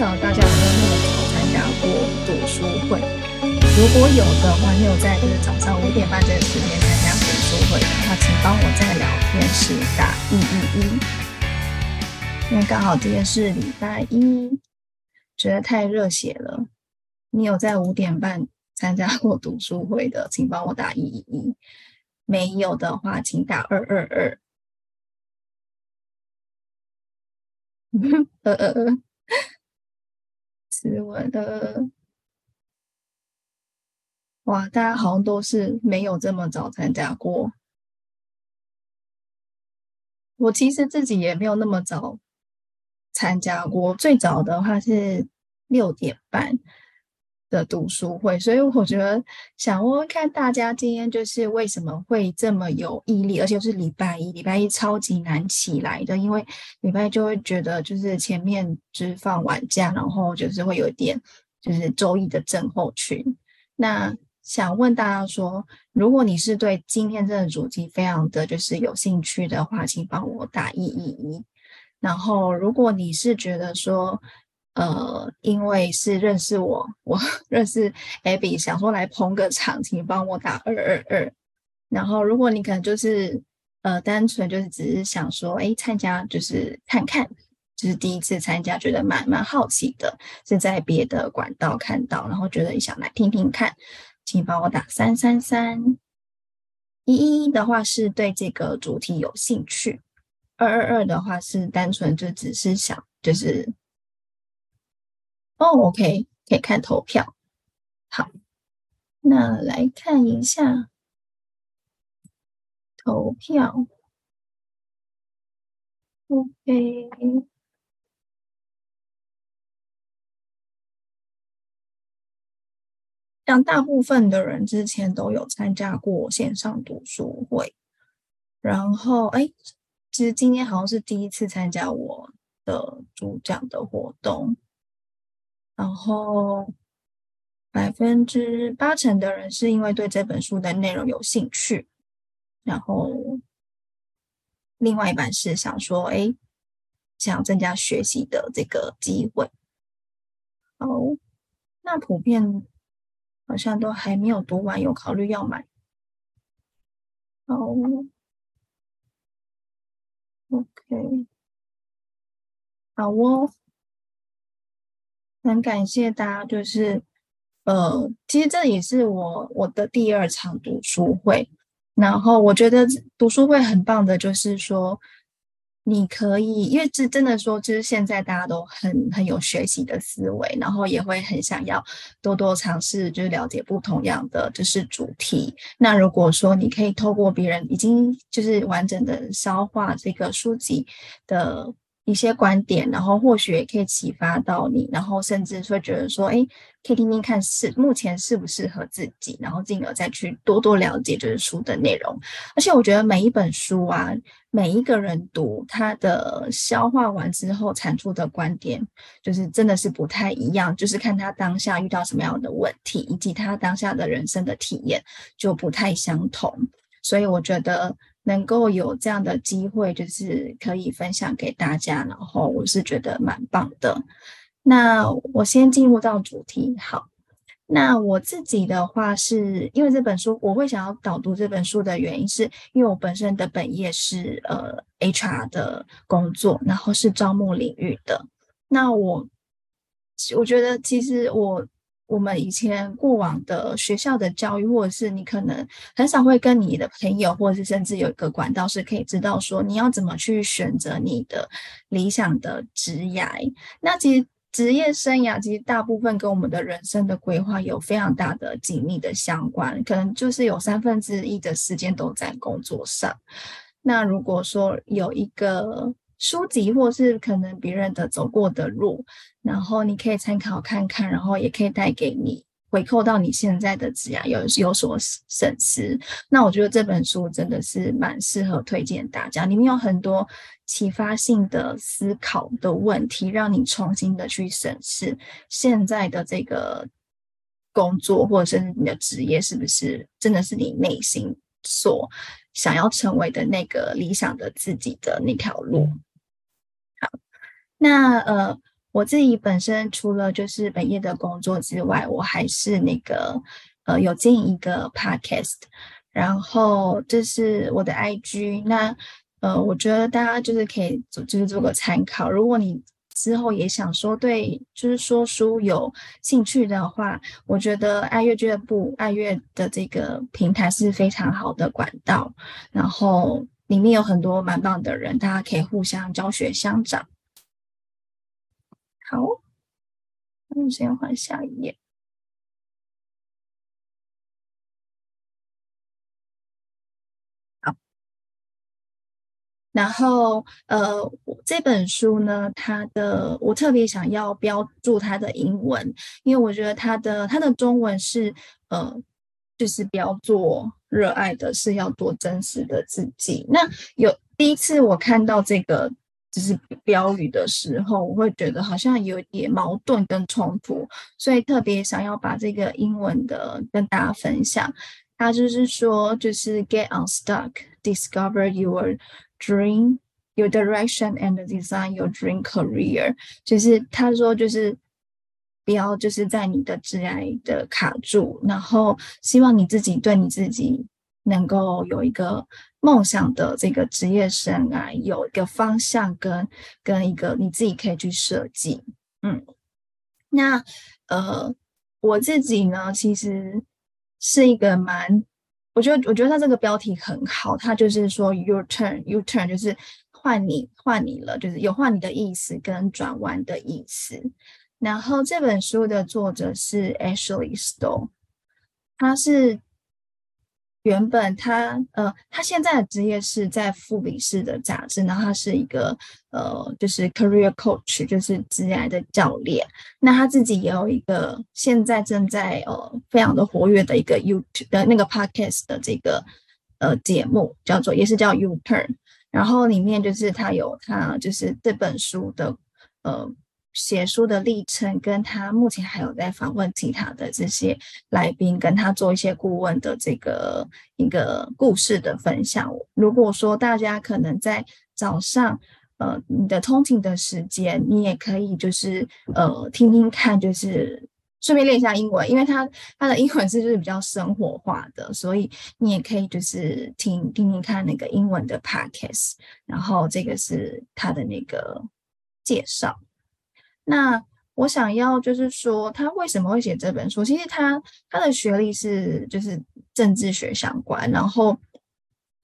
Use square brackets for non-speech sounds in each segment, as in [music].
晓得大家有没有那么早参加过读书会？如果有的话，你有在就是早上五点半这个时间参加读书会的话，请帮我在聊天室打一一一，因为刚好今天是礼拜一，觉得太热血了。你有在五点半参加过读书会的，请帮我打一一一。没有的话，请打二二二。呃呃呃，是我的。哇，大家好像都是没有这么早参加过。我其实自己也没有那么早参加过，最早的话是六点半。的读书会，所以我觉得想问问看大家今天就是为什么会这么有毅力，而且是礼拜一，礼拜一超级难起来的，因为礼拜一就会觉得就是前面就是放完假，然后就是会有一点就是周一的症候群。那想问大家说，如果你是对今天这个主题非常的就是有兴趣的话，请帮我打一一一。然后如果你是觉得说，呃，因为是认识我，我 [laughs] 认识 Abby，想说来捧个场，请帮我打二二二。然后，如果你可能就是呃，单纯就是只是想说，哎，参加就是看看，就是第一次参加，觉得蛮蛮好奇的，是在别的管道看到，然后觉得你想来听听看，请帮我打三三三。一一的话是对这个主题有兴趣，二二二的话是单纯就只是想就是。哦，OK，可以看投票。好，那来看一下投票。OK，像大部分的人之前都有参加过线上读书会，然后哎，其实今天好像是第一次参加我的主讲的活动。然后百分之八成的人是因为对这本书的内容有兴趣，然后另外一半是想说，哎，想增加学习的这个机会。好，那普遍好像都还没有读完，有考虑要买。好，OK，好哦。很感谢大家，就是呃，其实这也是我我的第二场读书会。然后我觉得读书会很棒的，就是说你可以，因为这真的说，就是现在大家都很很有学习的思维，然后也会很想要多多尝试，就是了解不同样的就是主题。那如果说你可以透过别人已经就是完整的消化这个书籍的。一些观点，然后或许也可以启发到你，然后甚至会觉得说，哎，可以听听看是目前适不适合自己，然后进而再去多多了解就是书的内容。而且我觉得每一本书啊，每一个人读他的消化完之后产出的观点，就是真的是不太一样，就是看他当下遇到什么样的问题，以及他当下的人生的体验就不太相同。所以我觉得。能够有这样的机会，就是可以分享给大家，然后我是觉得蛮棒的。那我先进入到主题，好。那我自己的话是，因为这本书我会想要导读这本书的原因，是因为我本身的本业是呃 HR 的工作，然后是招募领域的。那我我觉得其实我。我们以前过往的学校的教育，或者是你可能很少会跟你的朋友，或者是甚至有一个管道是可以知道说你要怎么去选择你的理想的职业。那其实职业生涯其实大部分跟我们的人生的规划有非常大的紧密的相关，可能就是有三分之一的时间都在工作上。那如果说有一个书籍，或是可能别人的走过的路，然后你可以参考看看，然后也可以带给你回扣到你现在的职涯有有所省思。那我觉得这本书真的是蛮适合推荐大家，里面有很多启发性的思考的问题，让你重新的去审视现在的这个工作，或者是你的职业是不是真的是你内心所想要成为的那个理想的自己的那条路。好那呃，我自己本身除了就是本业的工作之外，我还是那个呃有经营一个 podcast，然后这是我的 IG。那呃，我觉得大家就是可以做就是做个参考。如果你之后也想说对，就是说书有兴趣的话，我觉得爱乐俱乐部爱乐的这个平台是非常好的管道，然后里面有很多蛮棒的人，大家可以互相教学相长。好，那我先换下一页。好，然后呃，这本书呢，它的我特别想要标注它的英文，因为我觉得它的它的中文是呃，就是标做热爱的是要做真实的自己。那有第一次我看到这个。就是标语的时候，我会觉得好像有点矛盾跟冲突，所以特别想要把这个英文的跟大家分享。他就是说，就是 get unstuck, discover your dream, your direction, and design your dream career。就是他说，就是不要就是在你的挚爱的卡住，然后希望你自己对你自己能够有一个。梦想的这个职业生涯有一个方向跟跟一个你自己可以去设计，嗯，那呃我自己呢其实是一个蛮，我觉得我觉得他这个标题很好，他就是说 Your turn, Your turn 就是换你换你了，就是有换你的意思跟转弯的意思。然后这本书的作者是 Ashley Stone，他是。原本他呃，他现在的职业是在富比士的杂志，然后他是一个呃，就是 career coach，就是职业的教练。那他自己也有一个现在正在呃非常的活跃的一个 YouTube 的那个 podcast 的这个呃节目，叫做也是叫 U Turn。然后里面就是他有他就是这本书的呃。写书的历程，跟他目前还有在访问其他的这些来宾，跟他做一些顾问的这个一个故事的分享。如果说大家可能在早上，呃，你的通勤的时间，你也可以就是呃听听看，就是顺便练一下英文，因为他他的英文是就是比较生活化的，所以你也可以就是听听听看那个英文的 podcast，然后这个是他的那个介绍。那我想要就是说，他为什么会写这本书？其实他他的学历是就是政治学相关，然后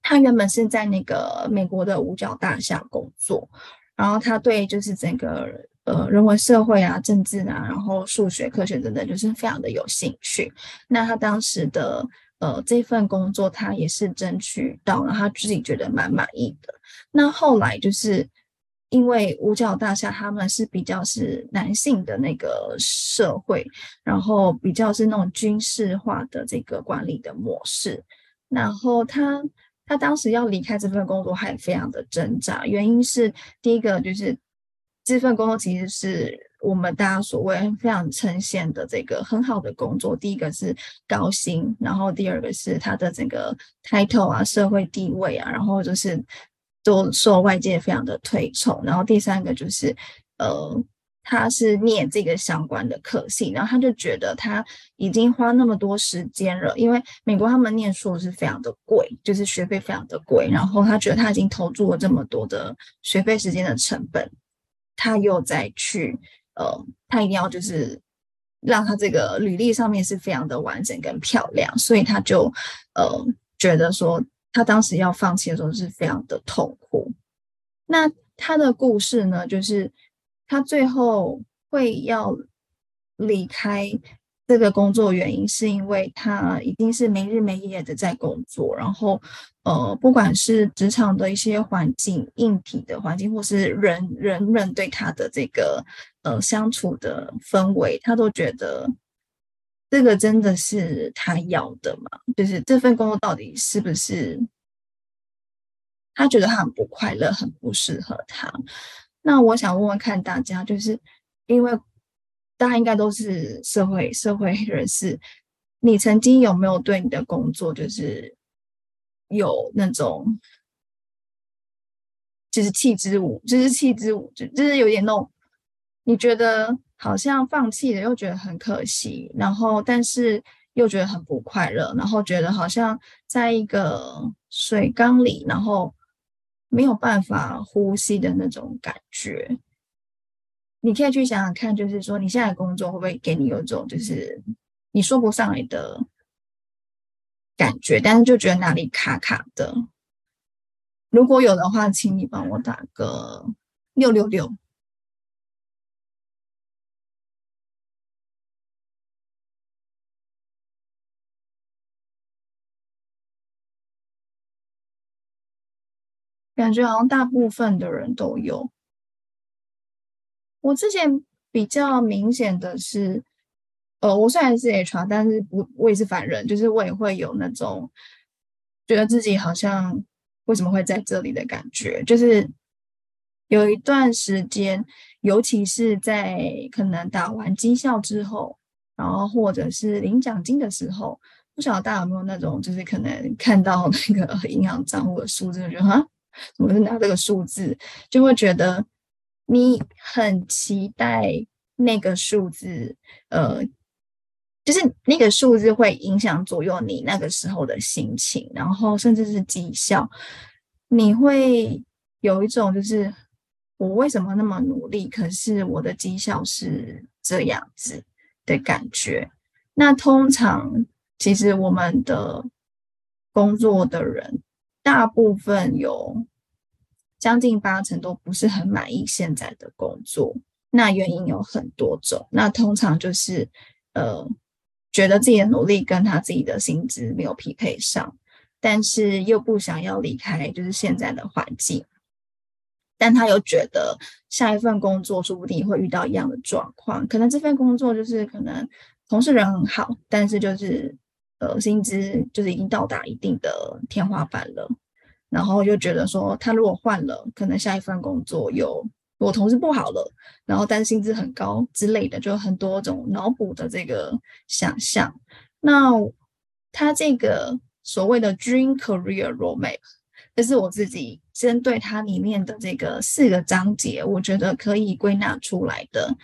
他原本是在那个美国的五角大厦工作，然后他对就是整个呃人文社会啊、政治啊，然后数学、科学等等，就是非常的有兴趣。那他当时的呃这份工作，他也是争取到了，他自己觉得蛮满意的。那后来就是。因为五角大厦他们是比较是男性的那个社会，然后比较是那种军事化的这个管理的模式。然后他他当时要离开这份工作还非常的挣扎，原因是第一个就是这份工作其实是我们大家所谓非常称羡的这个很好的工作。第一个是高薪，然后第二个是他的整个 title 啊、社会地位啊，然后就是。都受外界非常的推崇，然后第三个就是，呃，他是念这个相关的科系，然后他就觉得他已经花那么多时间了，因为美国他们念书是非常的贵，就是学费非常的贵，然后他觉得他已经投注了这么多的学费时间的成本，他又再去，呃，他一定要就是让他这个履历上面是非常的完整跟漂亮，所以他就，呃，觉得说。他当时要放弃的时候是非常的痛苦。那他的故事呢，就是他最后会要离开这个工作，原因是因为他已经是没日没夜的在工作，然后呃，不管是职场的一些环境、硬体的环境，或是人人们对他的这个呃相处的氛围，他都觉得。这个真的是他要的吗？就是这份工作到底是不是他觉得他很不快乐，很不适合他？那我想问问看大家，就是因为大家应该都是社会社会 [laughs] 人士，你曾经有没有对你的工作就是有那种就是弃之舞，就是弃之舞，就就是有点那种你觉得好像放弃了，又觉得很可惜，然后但是又觉得很不快乐，然后觉得好像在一个水缸里，然后没有办法呼吸的那种感觉。你可以去想想看，就是说你现在工作会不会给你有种就是你说不上来的感觉，但是就觉得哪里卡卡的。如果有的话，请你帮我打个六六六。感觉好像大部分的人都有。我之前比较明显的是，呃，我虽然是 HR，但是我我也是凡人，就是我也会有那种觉得自己好像为什么会在这里的感觉。就是有一段时间，尤其是在可能打完绩效之后，然后或者是领奖金的时候，不晓得大家有没有那种，就是可能看到那个银行账户的数字，就觉得哈。我是拿这个数字，就会觉得你很期待那个数字，呃，就是那个数字会影响左右你那个时候的心情，然后甚至是绩效，你会有一种就是我为什么那么努力，可是我的绩效是这样子的感觉。那通常其实我们的工作的人。大部分有将近八成都不是很满意现在的工作，那原因有很多种。那通常就是呃，觉得自己的努力跟他自己的薪资没有匹配上，但是又不想要离开，就是现在的环境。但他又觉得下一份工作说不定会遇到一样的状况，可能这份工作就是可能同事人很好，但是就是。呃，薪资就是已经到达一定的天花板了，然后又觉得说，他如果换了，可能下一份工作有我同事不好了，然后但薪资很高之类的，就很多种脑补的这个想象。那他这个所谓的 Dream Career Roadmap，这是我自己针对它里面的这个四个章节，我觉得可以归纳出来的。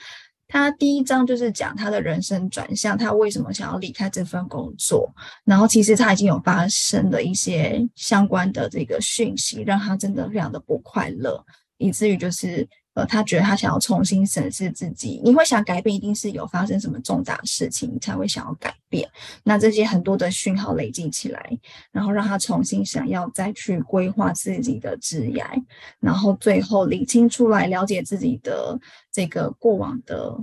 他第一章就是讲他的人生转向，他为什么想要离开这份工作，然后其实他已经有发生的一些相关的这个讯息，让他真的非常的不快乐，以至于就是。呃，他觉得他想要重新审视自己。你会想改变，一定是有发生什么重大事情，才会想要改变。那这些很多的讯号累积起来，然后让他重新想要再去规划自己的职业，然后最后理清出来，了解自己的这个过往的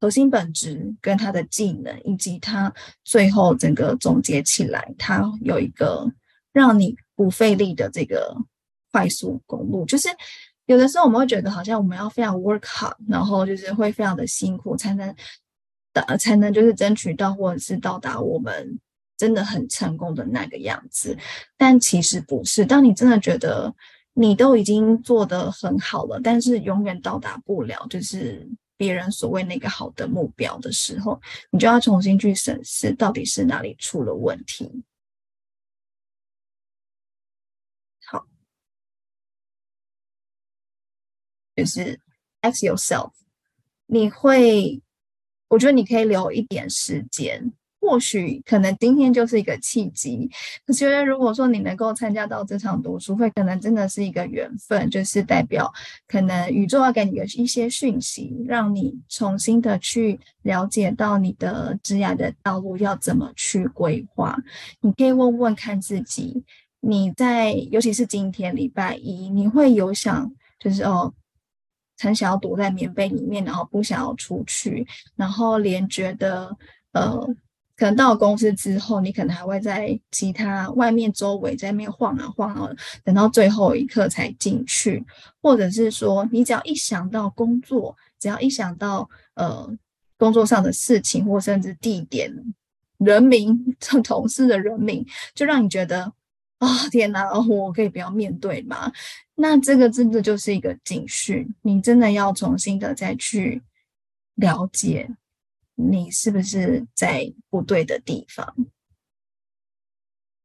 核心本质跟他的技能，以及他最后整个总结起来，他有一个让你不费力的这个快速公路，就是。有的时候我们会觉得好像我们要非常 work hard，然后就是会非常的辛苦才能的才能就是争取到或者是到达我们真的很成功的那个样子，但其实不是。当你真的觉得你都已经做得很好了，但是永远到达不了就是别人所谓那个好的目标的时候，你就要重新去审视到底是哪里出了问题。好就是 ask yourself，你会，我觉得你可以留一点时间，或许可能今天就是一个契机。我觉得如果说你能够参加到这场读书会，可能真的是一个缘分，就是代表可能宇宙要给你的一些讯息，让你重新的去了解到你的职业的道路要怎么去规划。你可以问问看自己，你在尤其是今天礼拜一，你会有想就是哦。很想要躲在棉被里面，然后不想要出去，然后连觉得呃，可能到了公司之后，你可能还会在其他外面周围在那边晃啊晃啊，等到最后一刻才进去，或者是说，你只要一想到工作，只要一想到呃工作上的事情，或甚至地点、人名、[laughs] 同事的人名，就让你觉得。啊、哦，天哪！我可以不要面对吗？那这个真的就是一个警讯，你真的要重新的再去了解，你是不是在不对的地方。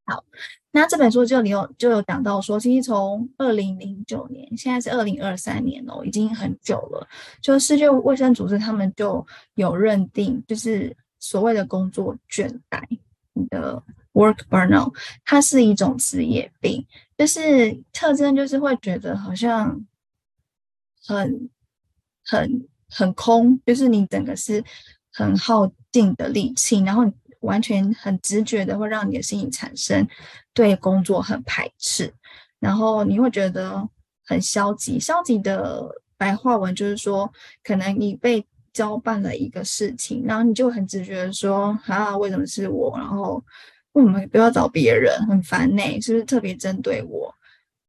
好，那这本书就里有就有讲到说，其实从二零零九年，现在是二零二三年哦，已经很久了。就世界卫生组织他们就有认定，就是所谓的工作倦怠，你的 work burnout，它是一种职业病，就是特征就是会觉得好像很很很空，就是你整个是很耗尽的力气，然后。完全很直觉的会让你的心理产生对工作很排斥，然后你会觉得很消极。消极的白话文就是说，可能你被交办了一个事情，然后你就很直觉的说啊，为什么是我？然后我们不要找别人？很烦呢，是不是特别针对我？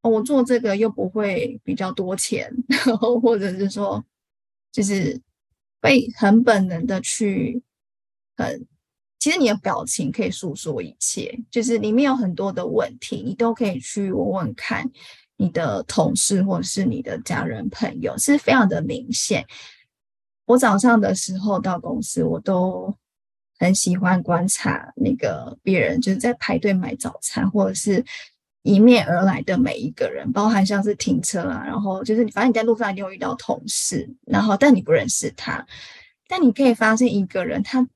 我做这个又不会比较多钱，然后或者是说，就是会很本能的去很。其实你的表情可以诉说一切，就是里面有很多的问题，你都可以去问问看你的同事或者是你的家人朋友，是非常的明显。我早上的时候到公司，我都很喜欢观察那个别人，就是在排队买早餐，或者是迎面而来的每一个人，包含像是停车啊，然后就是你反正你在路上一定会遇到同事，然后但你不认识他，但你可以发现一个人他。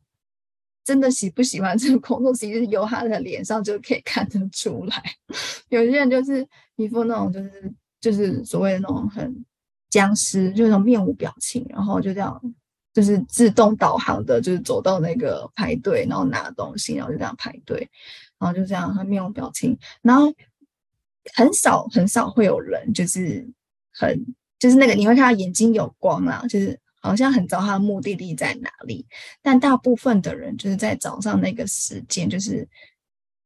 真的喜不喜欢这个工作，其实由他的脸上就可以看得出来。有些人就是一副那种，就是就是所谓的那种很僵尸，就那种面无表情，然后就这样，就是自动导航的，就是走到那个排队，然后拿东西，然后就这样排队，然后就这样他面无表情，然后很少很少会有人就是很就是那个你会看到眼睛有光啊，就是。好像很知道他的目的地在哪里，但大部分的人就是在早上那个时间，就是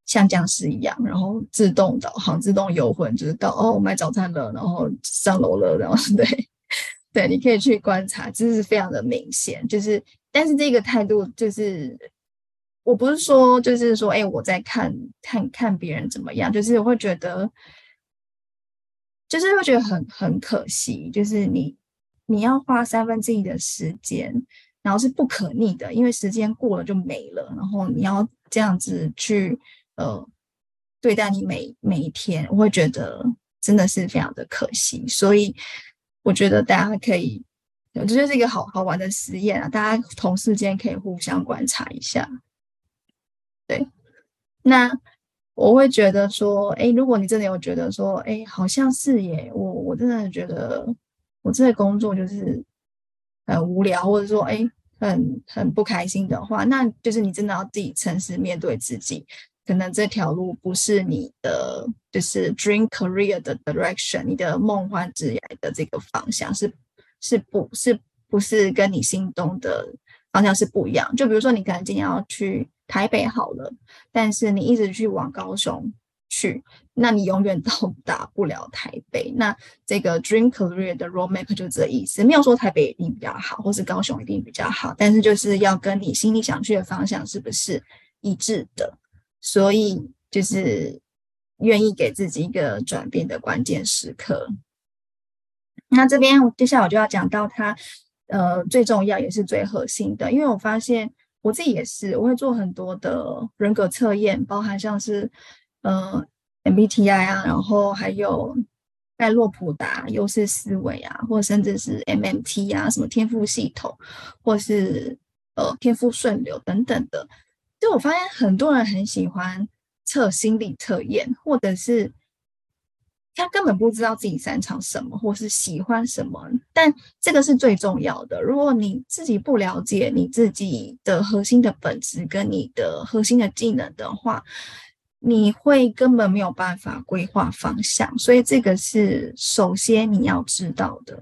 像僵尸一样，然后自动导航、自动游魂，就是到哦买早餐了，然后上楼了，然后 [laughs] 对对，你可以去观察，这是非常的明显。就是，但是这个态度就是，我不是说就是说，哎，我在看看看别人怎么样，就是我会觉得，就是会觉得很很可惜，就是你。你要花三分之一的时间，然后是不可逆的，因为时间过了就没了。然后你要这样子去呃对待你每每一天，我会觉得真的是非常的可惜。所以我觉得大家可以，这就是一个好好玩的实验啊！大家同事间可以互相观察一下。对，那我会觉得说，哎，如果你真的有觉得说，哎，好像是耶，我我真的觉得。我这个工作就是很无聊，或者说哎，很很不开心的话，那就是你真的要自己诚实面对自己，可能这条路不是你的，就是 dream career 的 direction，你的梦幻职业的这个方向是是不是不是跟你心动的方向是不一样？就比如说你可能今天要去台北好了，但是你一直去往高雄。去，那你永远 [laughs] 到达不了台北。那这个 dream career 的 roadmap 就这意思，没有说台北一定比较好，或是高雄一定比较好，但是就是要跟你心里想去的方向是不是一致的。所以就是愿意给自己一个转变的关键时刻。那这边接下来我就要讲到它，呃，最重要也是最核心的，因为我发现我自己也是，我会做很多的人格测验，包含像是。呃，MBTI 啊，然后还有盖洛普达优势思维啊，或甚至是 MMT 啊，什么天赋系统，或是呃天赋顺流等等的。就我发现很多人很喜欢测心理测验，或者是他根本不知道自己擅长什么，或是喜欢什么。但这个是最重要的。如果你自己不了解你自己的核心的本质跟你的核心的技能的话，你会根本没有办法规划方向，所以这个是首先你要知道的。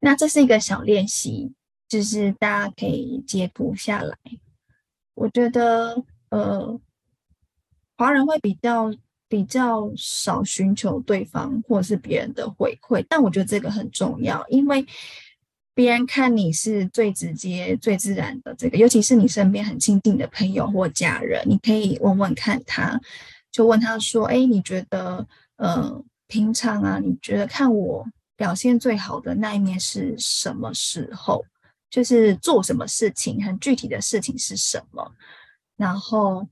那这是一个小练习，就是大家可以截图下来。我觉得，呃，华人会比较比较少寻求对方或者是别人的回馈，但我觉得这个很重要，因为。别人看你是最直接、最自然的这个，尤其是你身边很亲近的朋友或家人，你可以问问看他，就问他说：“哎，你觉得，呃，平常啊，你觉得看我表现最好的那一面是什么时候？就是做什么事情，很具体的事情是什么？然后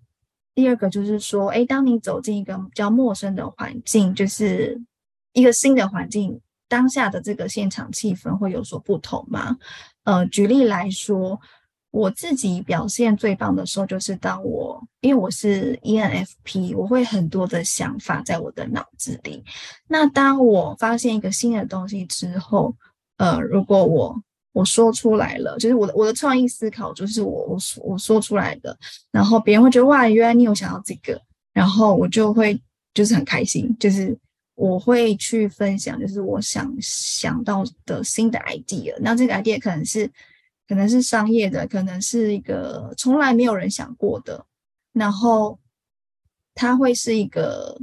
第二个就是说，诶，当你走进一个比较陌生的环境，就是一个新的环境，当下的这个现场气氛会有所不同吗？呃，举例来说，我自己表现最棒的时候，就是当我因为我是 ENFP，我会很多的想法在我的脑子里。那当我发现一个新的东西之后，呃，如果我我说出来了，就是我的我的创意思考，就是我我说我说出来的，然后别人会觉得哇，原来你有想要这个，然后我就会就是很开心，就是我会去分享，就是我想想到的新的 idea。那这个 idea 可能是可能是商业的，可能是一个从来没有人想过的，然后它会是一个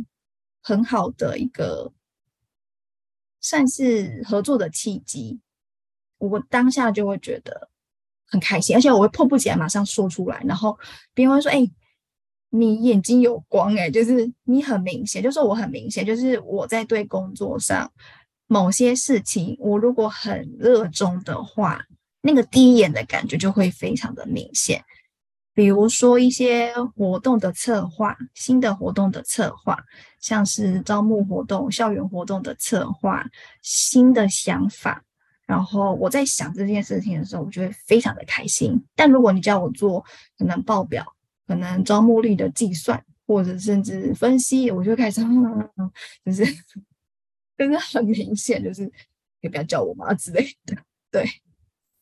很好的一个算是合作的契机。我当下就会觉得很开心，而且我会迫不及待马上说出来，然后别人会说：“哎、你眼睛有光、欸，哎，就是你很明显，就是我很明显，就是我在对工作上某些事情，我如果很热衷的话，那个第一眼的感觉就会非常的明显。比如说一些活动的策划，新的活动的策划，像是招募活动、校园活动的策划，新的想法。”然后我在想这件事情的时候，我就会非常的开心。但如果你叫我做可能报表、可能招募率的计算，或者甚至分析，我就开始，嗯就是 [laughs] 就是很明显，就是也不要叫我妈之类的。对。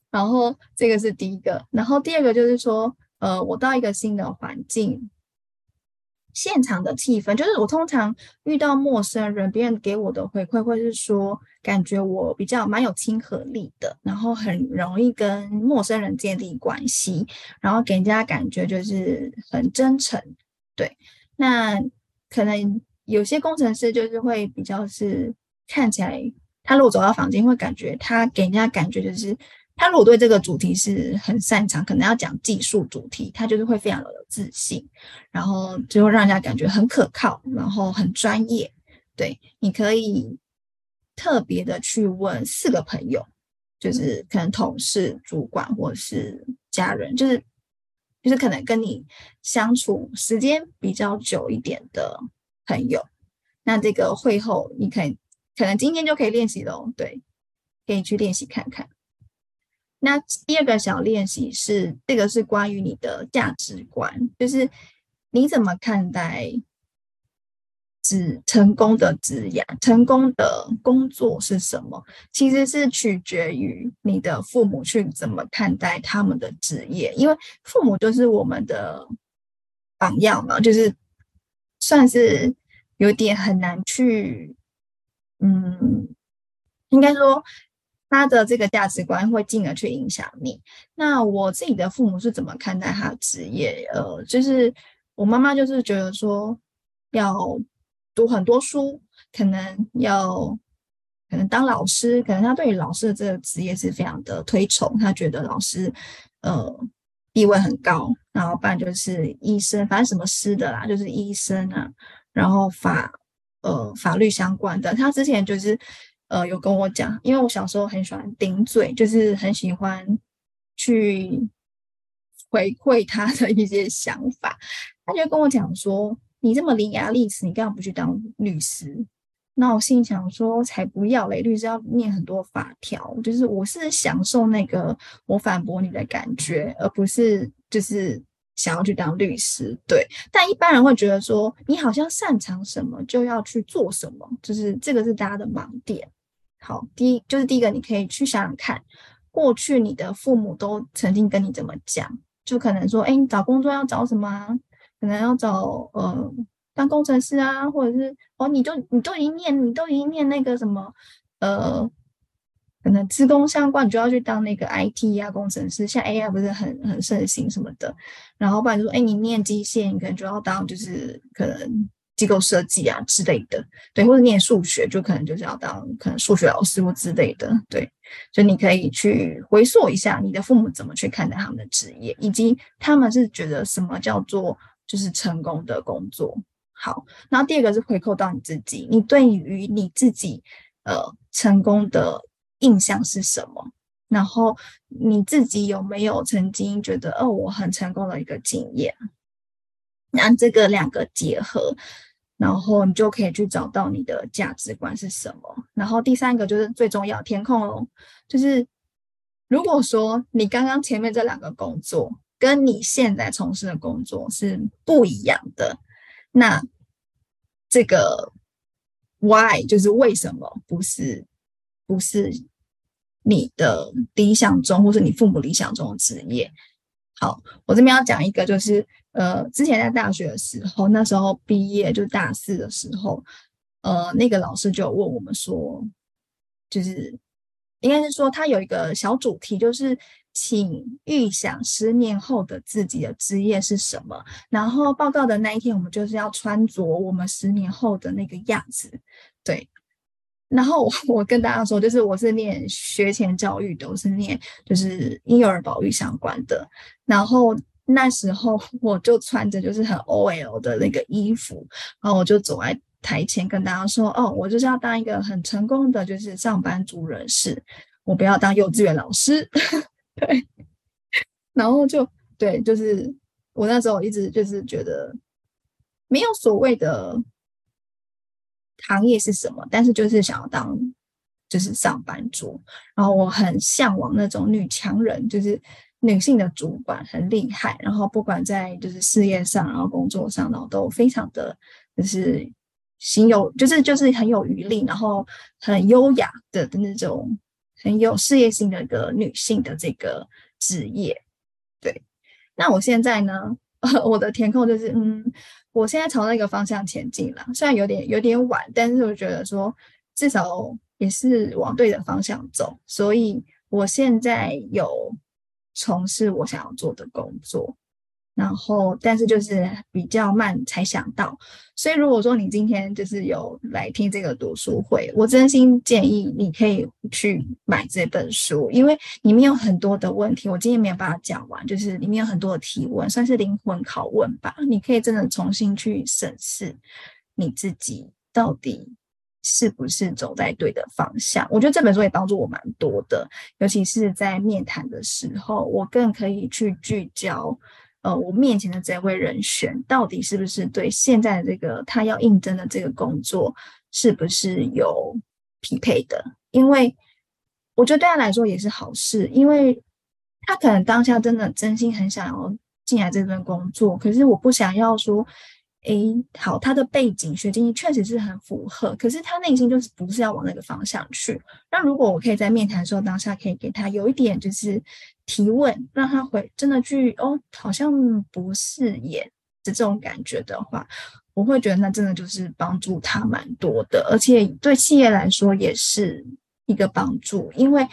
然后这个是第一个，然后第二个就是说，呃，我到一个新的环境。现场的气氛，就是我通常遇到陌生人，别人给我的回馈会是说，感觉我比较蛮有亲和力的，然后很容易跟陌生人建立关系，然后给人家感觉就是很真诚。对，那可能有些工程师就是会比较是看起来，他如果走到房间，会感觉他给人家感觉就是。他如果对这个主题是很擅长，可能要讲技术主题，他就是会非常的有自信，然后就会让人家感觉很可靠，然后很专业。对，你可以特别的去问四个朋友，就是可能同事、主管或是家人，就是就是可能跟你相处时间比较久一点的朋友。那这个会后，你可以可能今天就可以练习喽。对，可以去练习看看。那第二个小练习是，这个是关于你的价值观，就是你怎么看待指成功的职业，成功的工作是什么？其实是取决于你的父母去怎么看待他们的职业，因为父母就是我们的榜样嘛，就是算是有点很难去，嗯，应该说。他的这个价值观会进而去影响你。那我自己的父母是怎么看待他的职业？呃，就是我妈妈就是觉得说要读很多书，可能要可能当老师，可能他对于老师的这个职业是非常的推崇。他觉得老师呃地位很高，然后不然就是医生，反正什么师的啦，就是医生啊，然后法呃法律相关的。他之前就是。呃，有跟我讲，因为我小时候很喜欢顶嘴，就是很喜欢去回馈他的一些想法。他就跟我讲说：“你这么伶牙俐齿，你干嘛不去当律师？”那我心想说：“才不要嘞！律师要念很多法条，就是我是享受那个我反驳你的感觉，而不是就是想要去当律师。”对，但一般人会觉得说，你好像擅长什么就要去做什么，就是这个是大家的盲点。好，第一就是第一个，你可以去想想看，过去你的父母都曾经跟你怎么讲，就可能说，哎，你找工作要找什么啊？可能要找呃当工程师啊，或者是哦，你就你都已经念，你都已经念那个什么呃，可能资工相关，你就要去当那个 IT 啊工程师，像 AI 不是很很盛行什么的，然后不然就说，哎，你念机械，你可能就要当就是可能。机构设计啊之类的，对，或者念数学，就可能就是要当可能数学老师或之类的，对，所以你可以去回溯一下你的父母怎么去看待他们的职业，以及他们是觉得什么叫做就是成功的工作。好，然后第二个是回扣到你自己，你对于你自己呃成功的印象是什么？然后你自己有没有曾经觉得哦，我很成功的一个经验？那这个两个结合，然后你就可以去找到你的价值观是什么。然后第三个就是最重要，填空哦，就是如果说你刚刚前面这两个工作跟你现在从事的工作是不一样的，那这个 why 就是为什么不是不是你的理想中，或是你父母理想中的职业？好，我这边要讲一个，就是呃，之前在大学的时候，那时候毕业就大四的时候，呃，那个老师就问我们说，就是应该是说他有一个小主题，就是请预想十年后的自己的职业是什么。然后报告的那一天，我们就是要穿着我们十年后的那个样子，对。然后我跟大家说，就是我是念学前教育的，我是念就是婴幼儿保育相关的。然后那时候 [laughs] 我就穿着就是很 OL 的那个衣服，然后我就走在台前跟大家说：“哦，我就是要当一个很成功的就是上班族人士，我不要当幼稚园老师。[laughs] ”对，然后就对，就是我那时候一直就是觉得没有所谓的。行业是什么？但是就是想要当就是上班族，然后我很向往那种女强人，就是女性的主管很厉害，然后不管在就是事业上，然后工作上，然后都非常的就是心有，就是就是很有余力，然后很优雅的的那种很有事业性的一个女性的这个职业。对，那我现在呢，[laughs] 我的填空就是嗯。我现在朝那个方向前进了，虽然有点有点晚，但是我觉得说至少也是往对的方向走，所以我现在有从事我想要做的工作。然后，但是就是比较慢才想到，所以如果说你今天就是有来听这个读书会，我真心建议你可以去买这本书，因为里面有很多的问题，我今天没有办法讲完，就是里面有很多的提问，算是灵魂拷问吧。你可以真的重新去审视你自己到底是不是走在对的方向。我觉得这本书也帮助我蛮多的，尤其是在面谈的时候，我更可以去聚焦。呃，我面前的这位人选到底是不是对现在的这个他要应征的这个工作是不是有匹配的？因为我觉得对他来说也是好事，因为他可能当下真的真心很想要进来这份工作，可是我不想要说。诶，好，他的背景学经历确实是很符合，可是他内心就是不是要往那个方向去。那如果我可以在面谈的时候当下可以给他有一点就是提问，让他回真的去哦，好像不是耶的这种感觉的话，我会觉得那真的就是帮助他蛮多的，而且对企业来说也是一个帮助，因为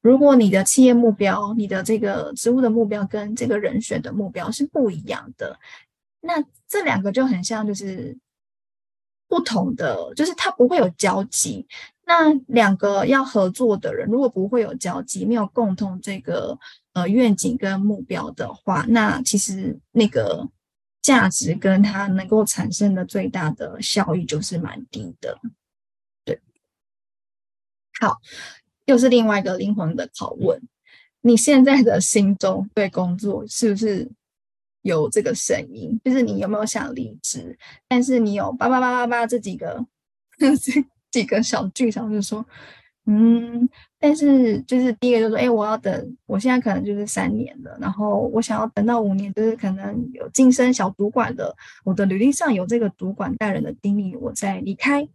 如果你的企业目标、你的这个职务的目标跟这个人选的目标是不一样的。那这两个就很像，就是不同的，就是它不会有交集。那两个要合作的人，如果不会有交集，没有共同这个呃愿景跟目标的话，那其实那个价值跟它能够产生的最大的效益就是蛮低的。对，好，又是另外一个灵魂的拷问：你现在的心中对工作是不是？有这个声音，就是你有没有想离职？但是你有叭叭叭叭叭这几个 [laughs] 这几个小剧场，就说，嗯，但是就是第一个就是说，哎，我要等，我现在可能就是三年了，然后我想要等到五年，就是可能有晋升小主管的，我的履历上有这个主管带人的经历，我再离开。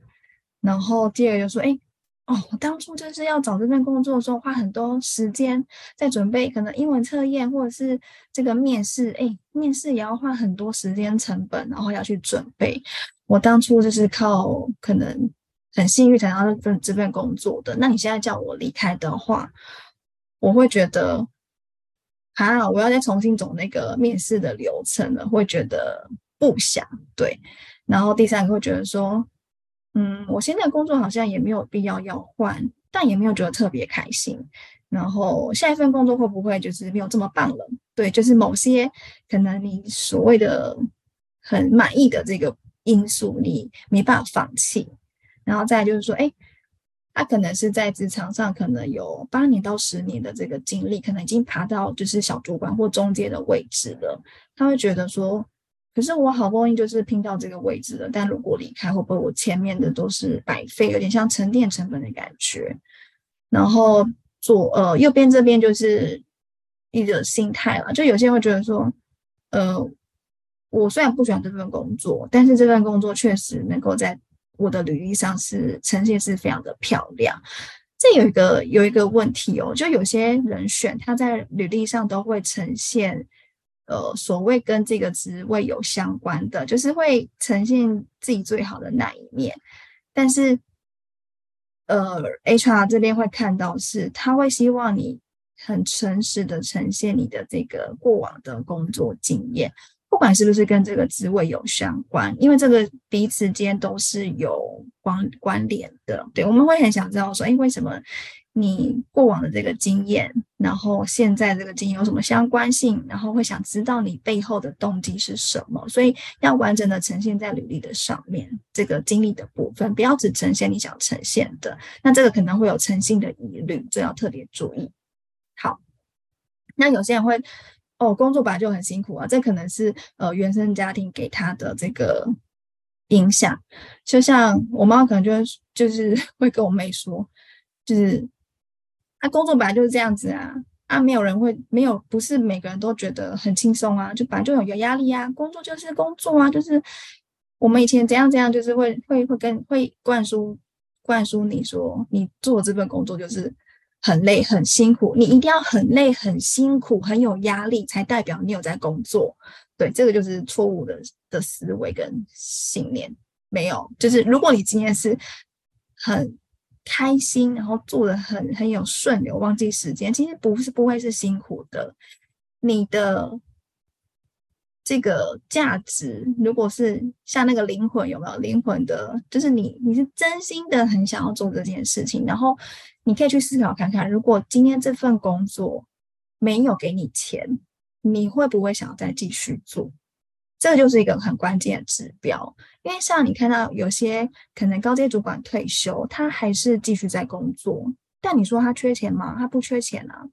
然后第二个就说，哎。哦，我当初就是要找这份工作的时候，花很多时间在准备，可能英文测验或者是这个面试，哎，面试也要花很多时间成本，然后要去准备。我当初就是靠可能很幸运才拿到这份这份工作的。那你现在叫我离开的话，我会觉得，啊，我要再重新走那个面试的流程了，会觉得不想，对。然后第三个会觉得说。嗯，我现在工作好像也没有必要要换，但也没有觉得特别开心。然后下一份工作会不会就是没有这么棒了？对，就是某些可能你所谓的很满意的这个因素，你没办法放弃。然后再就是说，哎，他可能是在职场上可能有八年到十年的这个经历，可能已经爬到就是小主管或中阶的位置了。他会觉得说。可是我好不容易就是拼到这个位置了，但如果离开，会不会我前面的都是白费？有点像沉淀成本的感觉。然后左呃右边这边就是一个心态了，就有些人会觉得说，呃，我虽然不喜欢这份工作，但是这份工作确实能够在我的履历上是呈现是非常的漂亮。这有一个有一个问题哦，就有些人选他在履历上都会呈现，呃，所谓跟这个职位有相关的，就是会呈现自己最好的那一面，但是，呃，HR 这边会看到是，他会希望你很诚实的呈现你的这个过往的工作经验。不管是不是跟这个职位有相关，因为这个彼此间都是有关关联的。对，我们会很想知道说，哎，为什么你过往的这个经验，然后现在这个经验有什么相关性？然后会想知道你背后的动机是什么？所以要完整的呈现在履历的上面，这个经历的部分，不要只呈现你想呈现的。那这个可能会有诚信的疑虑，这要特别注意。好，那有些人会。哦，工作本来就很辛苦啊，这可能是呃原生家庭给他的这个影响。就像我妈可能就就是 [laughs] 会跟我妹说，就是他、啊、工作本来就是这样子啊，啊没有人会没有不是每个人都觉得很轻松啊，就本来就有有压力啊，工作就是工作啊，就是我们以前怎样怎样，就是会会会跟会灌输灌输你说你做这份工作就是。很累，很辛苦，你一定要很累、很辛苦、很有压力，才代表你有在工作。对，这个就是错误的的思维跟信念。没有，就是如果你今天是很开心，然后做的很很有顺流，忘记时间，其实不是不会是辛苦的。你的。这个价值，如果是像那个灵魂，有没有灵魂的？就是你，你是真心的很想要做这件事情，然后你可以去思考看看，如果今天这份工作没有给你钱，你会不会想要再继续做？这个就是一个很关键的指标。因为像你看到有些可能高阶主管退休，他还是继续在工作，但你说他缺钱吗？他不缺钱啊。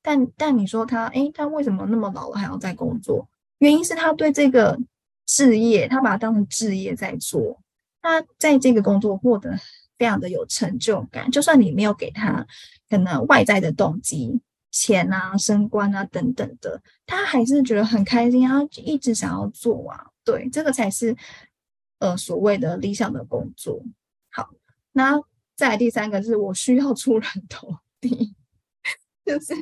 但但你说他，诶，他为什么那么老了还要在工作？原因是他对这个事业，他把它当成事业在做，他在这个工作获得非常的有成就感。就算你没有给他可能外在的动机，钱啊、升官啊等等的，他还是觉得很开心，他一直想要做啊。对，这个才是呃所谓的理想的工作。好，那再来第三个是我需要出人头地，[laughs] 就是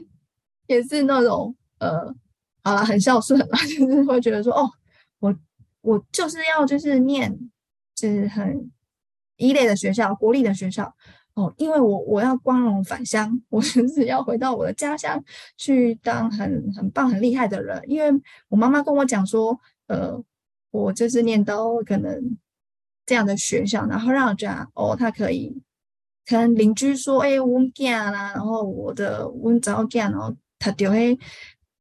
也是那种呃。好了，很孝顺了，[laughs] 就是会觉得说，哦，我我就是要就是念，就是很一类的学校，国立的学校，哦，因为我我要光荣返乡，我就 [laughs] 是要回到我的家乡去当很很棒很厉害的人，因为我妈妈跟我讲说，呃，我就是念到可能这样的学校，然后让我觉得，哦，他可以，可能邻居说，哎，我囝啦，然后我的我早囝，然后他就会。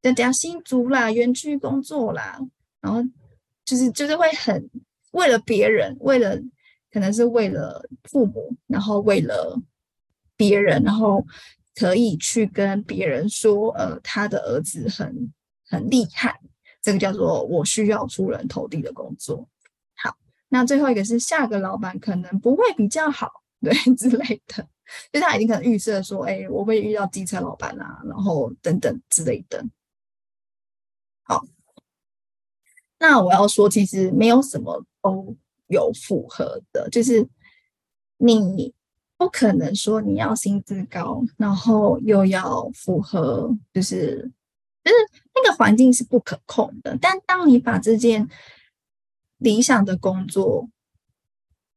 在讲新竹啦，园区工作啦，然后就是就是会很为了别人，为了可能是为了父母，然后为了别人，然后可以去跟别人说，呃，他的儿子很很厉害，这个叫做我需要出人头地的工作。好，那最后一个是下个老板可能不会比较好，对 [laughs] 之类的，就他已经可能预设说，哎，我会遇到机车老板啊，然后等等之类的。好，那我要说，其实没有什么都有符合的，就是你不可能说你要薪资高，然后又要符合，就是就是那个环境是不可控的。但当你把这件理想的工作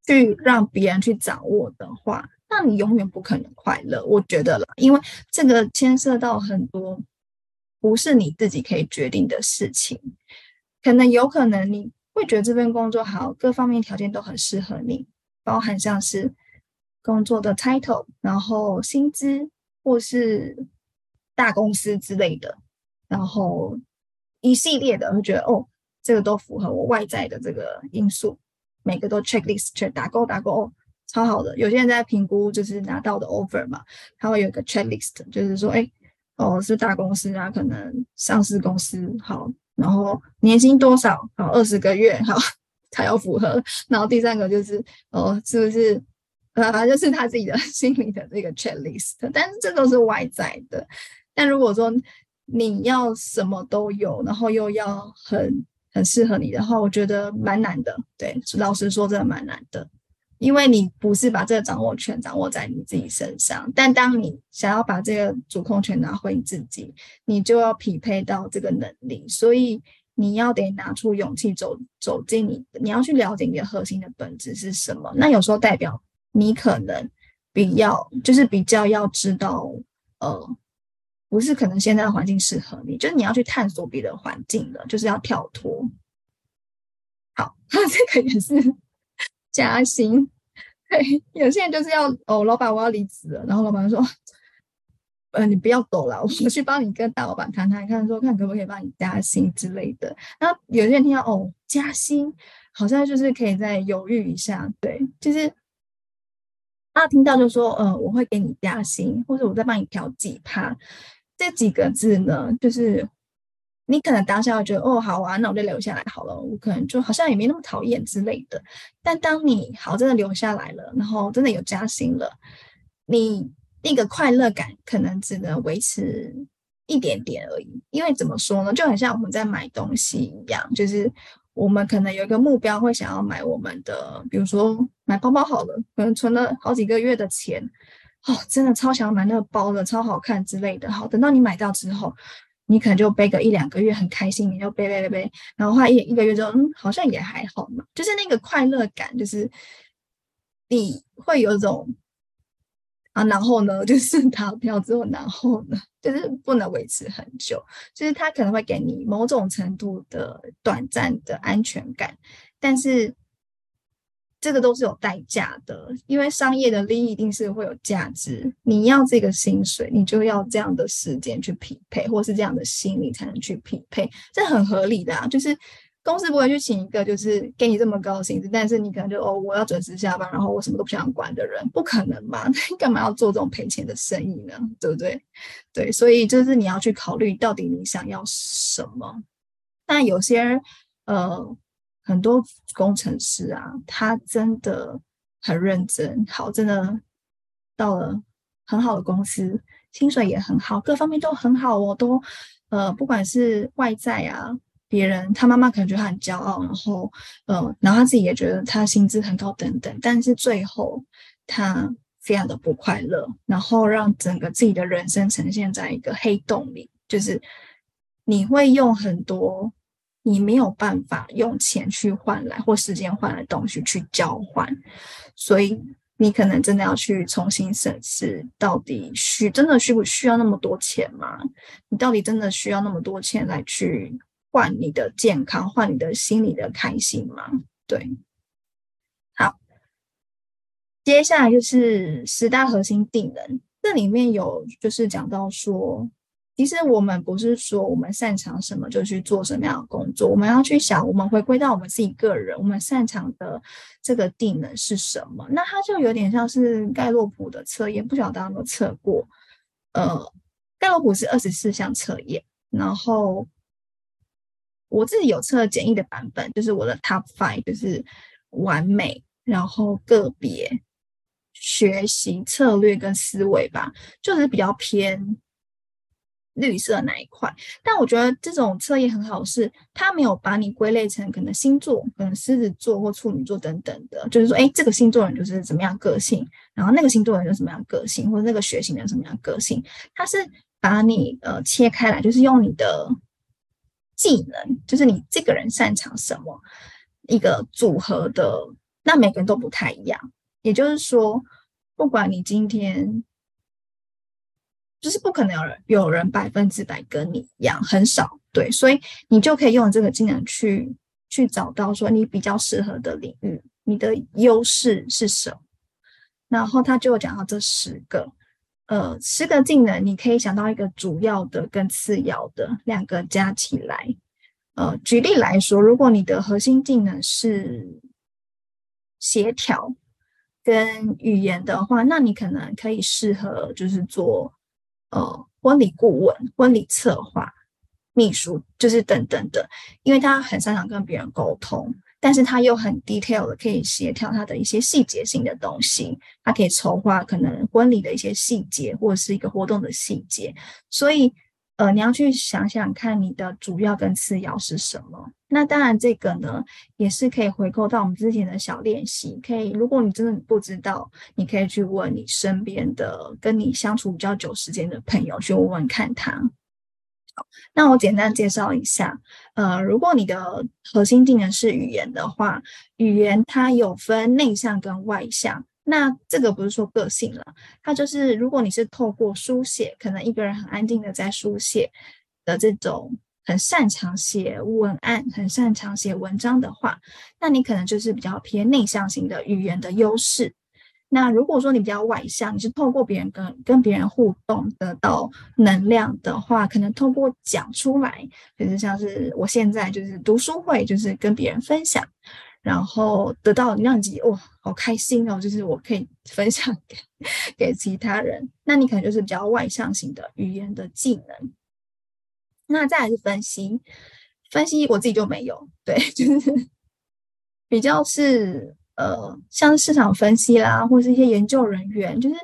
去让别人去掌握的话，那你永远不可能快乐。我觉得了，因为这个牵涉到很多。不是你自己可以决定的事情，可能有可能你会觉得这份工作好，各方面条件都很适合你，包含像是工作的 title，然后薪资或是大公司之类的，然后一系列的会觉得哦，这个都符合我外在的这个因素，每个都 checklist check 打勾打勾，哦，超好的。有些人在评估就是拿到的 offer 嘛，他会有一个 checklist，就是说，哎。哦，是大公司啊，可能上市公司好，然后年薪多少，好二十个月，好才要符合。然后第三个就是哦，是不是呃，反正就是他自己的 [laughs] 心里的这个 checklist，但是这都是外在的。但如果说你要什么都有，然后又要很很适合你的话，我觉得蛮难的。对，老实说，真的蛮难的。因为你不是把这个掌握权掌握在你自己身上，但当你想要把这个主控权拿回你自己，你就要匹配到这个能力，所以你要得拿出勇气走走进你，你要去了解你的核心的本质是什么。那有时候代表你可能比较就是比较要知道，呃，不是可能现在的环境适合你，就是你要去探索别的环境了，就是要跳脱。好，那这个也是加薪。对，有些人就是要哦，老板我要离职了，然后老板说，呃，你不要走了，我去帮你跟大老板谈谈，看说看可不可以帮你加薪之类的。那有些人听到哦，加薪，好像就是可以再犹豫一下，对，就是他听到就说，呃，我会给你加薪，或者我再帮你调几趴，这几个字呢，就是。你可能当下觉得哦，好啊，那我就留下来好了。我可能就好像也没那么讨厌之类的。但当你好真的留下来了，然后真的有加薪了，你那个快乐感可能只能维持一点点而已。因为怎么说呢，就很像我们在买东西一样，就是我们可能有一个目标，会想要买我们的，比如说买包包好了，可能存了好几个月的钱，哦，真的超想买那个包的，超好看之类的。好，等到你买到之后。你可能就背个一两个月很开心，你就背背背背，然后花一一个月之后，嗯，好像也还好嘛，就是那个快乐感，就是你会有种啊，然后呢，[laughs] 就是逃票之后，然后呢，就是不能维持很久，就是它可能会给你某种程度的短暂的安全感，但是。这个都是有代价的，因为商业的利益一定是会有价值。你要这个薪水，你就要这样的时间去匹配，或是这样的心理才能去匹配，这很合理的啊。就是公司不会去请一个就是给你这么高的薪资，但是你可能就哦，我要准时下班，然后我什么都不想管的人，不可能吧？[laughs] 你干嘛要做这种赔钱的生意呢？对不对？对，所以就是你要去考虑到底你想要什么。那有些呃。很多工程师啊，他真的很认真，好，真的到了很好的公司，薪水也很好，各方面都很好哦，都呃，不管是外在啊，别人他妈妈可能觉得他很骄傲，然后呃，然后他自己也觉得他薪资很高等等，但是最后他非常的不快乐，然后让整个自己的人生呈现在一个黑洞里，就是你会用很多。你没有办法用钱去换来或时间换来东西去交换，所以你可能真的要去重新审视，到底需真的需不需要那么多钱吗？你到底真的需要那么多钱来去换你的健康，换你的心理的开心吗？对，好，接下来就是十大核心技能，这里面有就是讲到说。其实我们不是说我们擅长什么就去做什么样的工作，我们要去想，我们回归到我们自己个人，我们擅长的这个技能是什么？那它就有点像是盖洛普的测验，不晓得大家有没有测过？呃，盖洛普是二十四项测验，然后我自己有测简易的版本，就是我的 Top Five，就是完美，然后个别学习策略跟思维吧，就是比较偏。绿色那一块，但我觉得这种测验很好，是它没有把你归类成可能星座，可能狮子座或处女座等等的，就是说，哎，这个星座人就是怎么样个性，然后那个星座人就什么样个性，或者那个血型人什么样个性，它是把你呃切开来，就是用你的技能，就是你这个人擅长什么一个组合的，那每个人都不太一样，也就是说，不管你今天。就是不可能有人有人百分之百跟你一样，很少，对，所以你就可以用这个技能去去找到说你比较适合的领域，你的优势是什么。然后他就讲到这十个，呃，十个技能，你可以想到一个主要的跟次要的两个加起来。呃，举例来说，如果你的核心技能是协调跟语言的话，那你可能可以适合就是做。呃，婚礼顾问、婚礼策划，秘书，就是等等的，因为他很擅长跟别人沟通。但是他又很 detail 的，可以协调他的一些细节性的东西，他可以筹划可能婚礼的一些细节，或者是一个活动的细节。所以，呃，你要去想想看，你的主要跟次要是什么。那当然，这个呢，也是可以回扣到我们之前的小练习。可以，如果你真的不知道，你可以去问你身边的跟你相处比较久时间的朋友，去问问看他。那我简单介绍一下，呃，如果你的核心技能是语言的话，语言它有分内向跟外向。那这个不是说个性了，它就是如果你是透过书写，可能一个人很安静的在书写的这种，很擅长写文案、很擅长写文章的话，那你可能就是比较偏内向型的语言的优势。那如果说你比较外向，你是透过别人跟跟别人互动得到能量的话，可能透过讲出来，就是像是我现在就是读书会，就是跟别人分享，然后得到让自己哇好开心哦，就是我可以分享给给其他人。那你可能就是比较外向型的语言的技能。那再来是分析，分析我自己就没有，对，[laughs] 就是比较是。呃，像市场分析啦，或是一些研究人员，就是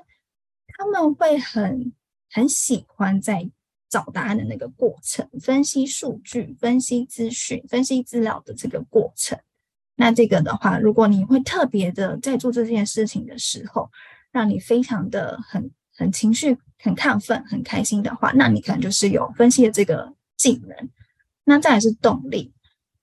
他们会很很喜欢在找答案的那个过程，分析数据、分析资讯、分析资料的这个过程。那这个的话，如果你会特别的在做这件事情的时候，让你非常的很很情绪很亢奋、很开心的话，那你可能就是有分析的这个技能。那再来是动力。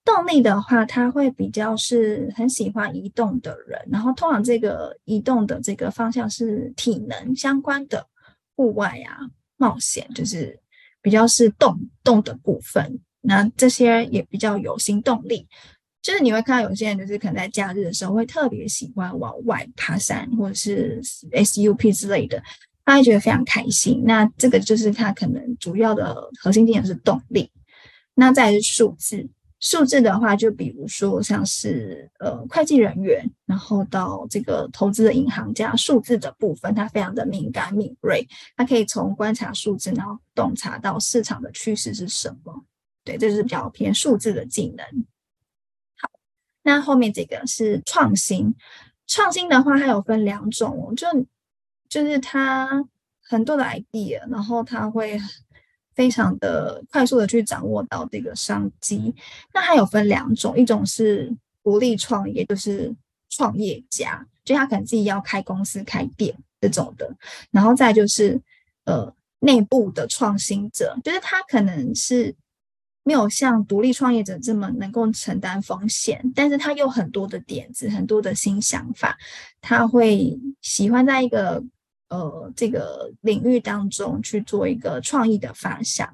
动力的话，他会比较是很喜欢移动的人，然后通常这个移动的这个方向是体能相关的，户外啊、冒险，就是比较是动动的部分。那这些也比较有行动力，就是你会看到有些人就是可能在假日的时候会特别喜欢往外爬山或者是 SUP 之类的，他会觉得非常开心。那这个就是他可能主要的核心点是动力。那再是数字。数字的话，就比如说像是呃会计人员，然后到这个投资的银行家，数字的部分，它非常的敏感敏锐，它可以从观察数字，然后洞察到市场的趋势是什么。对，这是比较偏数字的技能。那后面这个是创新，创新的话，它有分两种，就就是它很多的 idea，然后它会。非常的快速的去掌握到这个商机，那还有分两种，一种是独立创业，就是创业家，就他可能自己要开公司开店这种的，然后再就是呃内部的创新者，就是他可能是没有像独立创业者这么能够承担风险，但是他有很多的点子，很多的新想法，他会喜欢在一个。呃，这个领域当中去做一个创意的发想，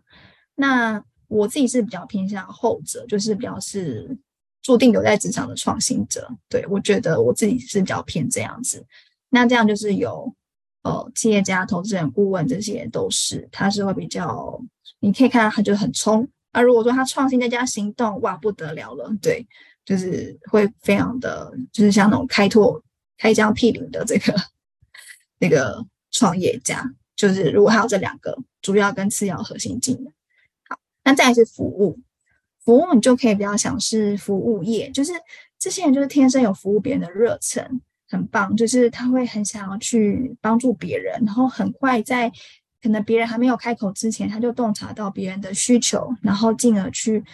那我自己是比较偏向后者，就是比较是注定留在职场的创新者。对，我觉得我自己是比较偏这样子。那这样就是有呃企业家、投资人、顾问这些都是，他是会比较，你可以看到他就很冲。而如果说他创新再加行动，哇，不得了了。对，就是会非常的，就是像那种开拓、开疆辟岭的这个。[laughs] 那个创业家就是，如果还有这两个主要跟次要核心技能，好，那再来是服务，服务你就可以比较想是服务业，就是这些人就是天生有服务别人的热忱，很棒，就是他会很想要去帮助别人，然后很快在可能别人还没有开口之前，他就洞察到别人的需求，然后进而去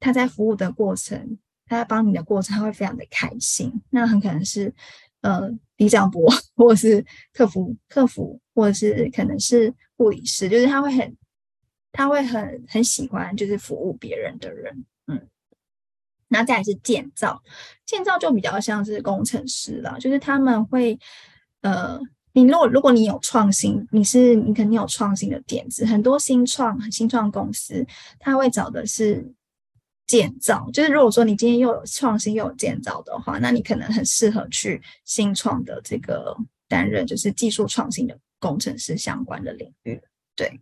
他在服务的过程，他在帮你的过程，他会非常的开心，那很可能是。呃，里长博，或者是客服，客服，或者是可能是护理师，就是他会很，他会很很喜欢，就是服务别人的人，嗯。那再来是建造，建造就比较像是工程师了，就是他们会，呃，你如果如果你有创新，你是你肯定有创新的点子，很多新创新创公司，他会找的是。建造就是，如果说你今天又有创新又有建造的话，那你可能很适合去新创的这个担任，就是技术创新的工程师相关的领域。对，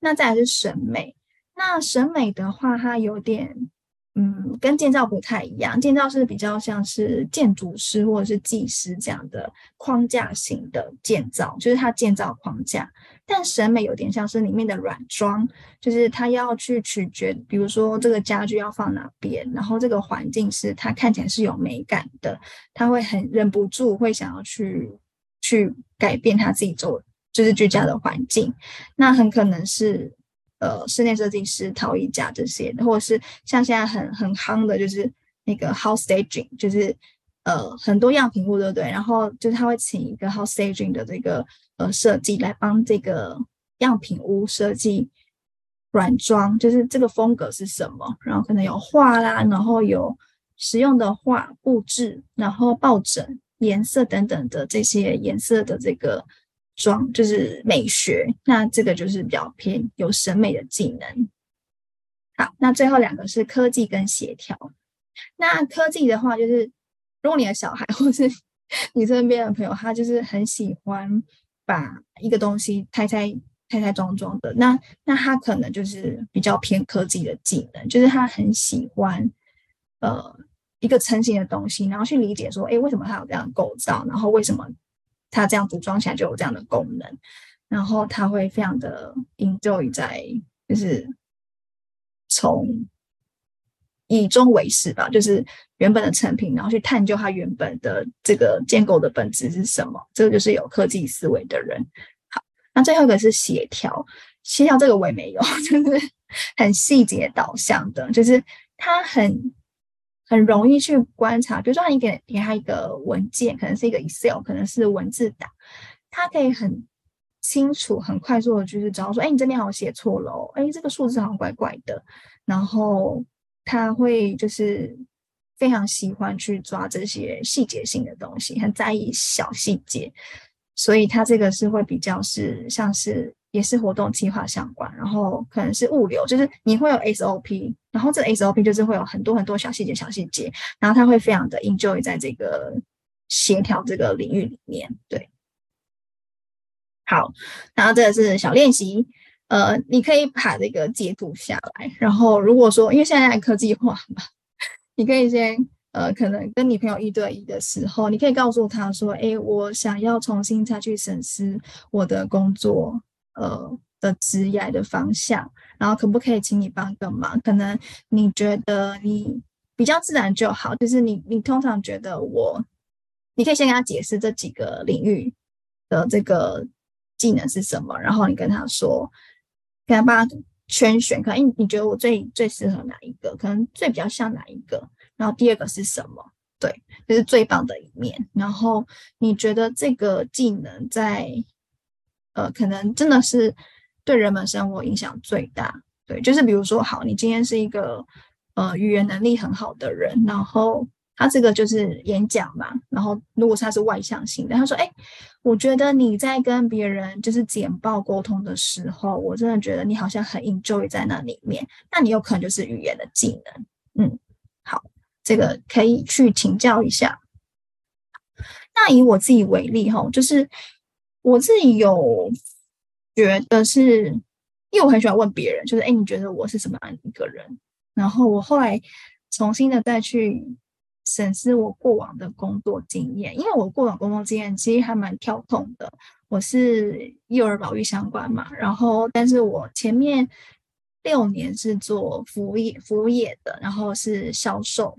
那再来是审美，那审美的话，它有点嗯，跟建造不太一样。建造是比较像是建筑师或者是技师这样的框架型的建造，就是它建造框架。但审美有点像是里面的软装，就是他要去取决，比如说这个家具要放哪边，然后这个环境是他看起来是有美感的，他会很忍不住会想要去去改变他自己做就是居家的环境，那很可能是呃室内设计师、陶艺家这些，或者是像现在很很夯的，就是那个 house staging，就是。呃，很多样品屋，对不对？然后就是他会请一个 house staging 的这个呃设计来帮这个样品屋设计软装，就是这个风格是什么？然后可能有画啦，然后有实用的画布置，然后抱枕颜色等等的这些颜色的这个装，就是美学。那这个就是比较偏有审美的技能。好，那最后两个是科技跟协调。那科技的话就是。如果你的小孩或是 [laughs] 你身边的朋友，他就是很喜欢把一个东西拆拆拆拆装装的，那那他可能就是比较偏科技的技能，就是他很喜欢呃一个成型的东西，然后去理解说，哎，为什么它有这样构造，然后为什么它这样组装起来就有这样的功能，然后他会非常的 enjoy 在就是从。以终为始吧，就是原本的成品，然后去探究它原本的这个建构的本质是什么。这个就是有科技思维的人。好，那最后一个是协调，协调这个我也没有，[laughs] 就是很细节导向的，就是他很很容易去观察。比如说，你给给他一个文件，可能是一个 Excel，可能是文字档，他可以很清楚、很快速的，就是知道说，哎，你这边好像写错了哦，哎，这个数字好像怪怪的，然后。他会就是非常喜欢去抓这些细节性的东西，很在意小细节，所以他这个是会比较是像是也是活动计划相关，然后可能是物流，就是你会有 SOP，然后这个 SOP 就是会有很多很多小细节、小细节，然后他会非常的 enjoy 在这个协调这个领域里面。对，好，然后这个是小练习。呃，你可以把这个截图下来，然后如果说因为现在科技化嘛，你可以先呃，可能跟你朋友一对一的时候，你可以告诉他说：“哎，我想要重新再去审视我的工作呃的职业的方向，然后可不可以请你帮个忙？可能你觉得你比较自然就好，就是你你通常觉得我，你可以先跟他解释这几个领域的这个技能是什么，然后你跟他说。”给他帮他圈选，可能你你觉得我最最适合哪一个？可能最比较像哪一个？然后第二个是什么？对，这、就是最棒的一面。然后你觉得这个技能在呃，可能真的是对人们生活影响最大。对，就是比如说，好，你今天是一个呃语言能力很好的人，然后。他这个就是演讲嘛，然后如果他是外向型的，他说：“哎，我觉得你在跟别人就是简报沟通的时候，我真的觉得你好像很 enjoy 在那里面。那你有可能就是语言的技能，嗯，好，这个可以去请教一下。那以我自己为例哈，就是我自己有觉得是，因为我很喜欢问别人，就是哎，你觉得我是什么样一个人？然后我后来重新的再去。审视我过往的工作经验，因为我过往工作经验其实还蛮跳痛的。我是幼儿保育相关嘛，然后但是我前面六年是做服务业，服务业的，然后是销售，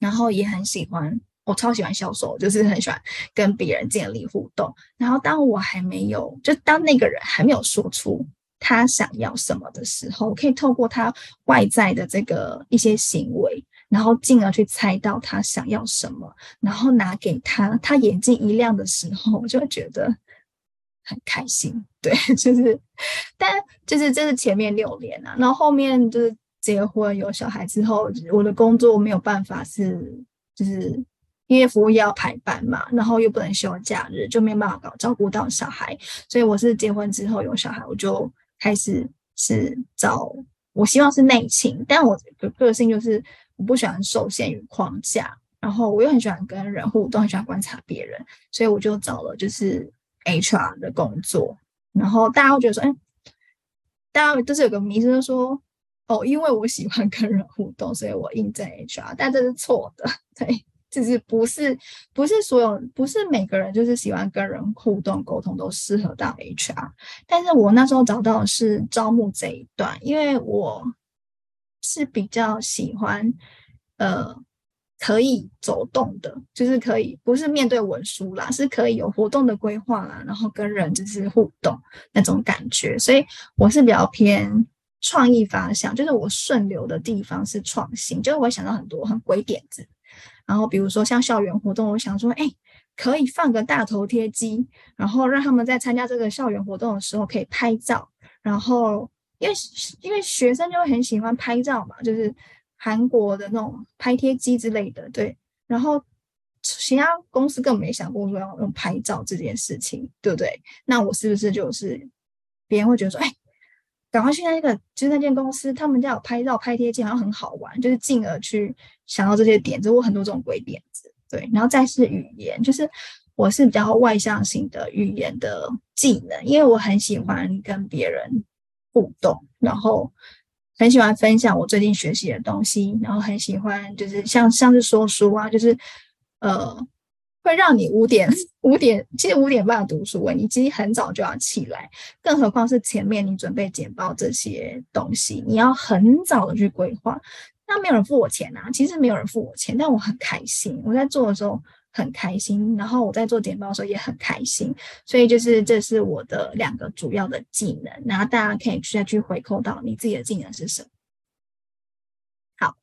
然后也很喜欢，我超喜欢销售，就是很喜欢跟别人建立互动。然后当我还没有，就当那个人还没有说出他想要什么的时候，我可以透过他外在的这个一些行为。然后进而去猜到他想要什么，然后拿给他，他眼睛一亮的时候，我就会觉得很开心。对，[laughs] 就是，但就是这是前面六年啊，然后后面就是结婚有小孩之后，我的工作没有办法是，就是因为服务业要排班嘛，然后又不能休假日，就没办法搞照顾到小孩，所以我是结婚之后有小孩，我就开始是找，我希望是内勤，但我的个性就是。我不喜欢受限于框架，然后我又很喜欢跟人互动，很喜欢观察别人，所以我就找了就是 HR 的工作。然后大家会觉得说，哎，大家就是有个迷思，就说，哦，因为我喜欢跟人互动，所以我应征 HR，但这是错的。[laughs] 对，就是不是不是所有不是每个人就是喜欢跟人互动沟通都适合当 HR，但是我那时候找到的是招募这一段，因为我是比较喜欢呃可以走动的，就是可以不是面对文书啦，是可以有活动的规划啦，然后跟人就是互动那种感觉，所以我是比较偏创意发想，就是我顺流的地方是创新，就是我会想到很多很鬼点子。然后比如说像校园活动，我想说，哎，可以放个大头贴机，然后让他们在参加这个校园活动的时候可以拍照。然后因为因为学生就会很喜欢拍照嘛，就是韩国的那种拍贴机之类的，对。然后其他公司更没想过说要用拍照这件事情，对不对？那我是不是就是别人会觉得说，哎？赶快去那个，就是那间公司，他们家有拍照、拍贴机，好像很好玩，就是进而去想到这些点子。我很多这种鬼点子，对。然后再是语言，就是我是比较外向型的语言的技能，因为我很喜欢跟别人互动，然后很喜欢分享我最近学习的东西，然后很喜欢就是像像是说书啊，就是呃。会让你五点五点，其实五点半读书，你其实很早就要起来，更何况是前面你准备简报这些东西，你要很早的去规划。那没有人付我钱啊，其实没有人付我钱，但我很开心，我在做的时候很开心，然后我在做简报的时候也很开心，所以就是这是我的两个主要的技能，然后大家可以再去回扣到你自己的技能是什么。好，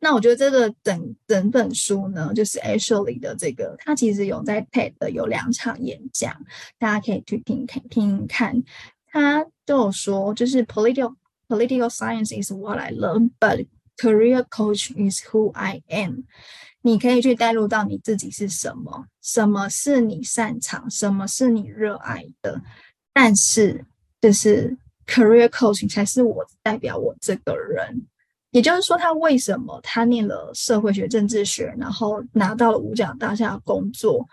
那我觉得这个整整本书呢，就是 Ashley 的这个，他其实有在 TED 的有两场演讲，大家可以去听听听看。他都有说，就是 political political science is what I learn, but career coach is who I am。你可以去带入到你自己是什么，什么是你擅长，什么是你热爱的，但是就是 career Coaching 才是我代表我这个人。也就是说，他为什么他念了社会学、政治学，然后拿到了五角大厦工作？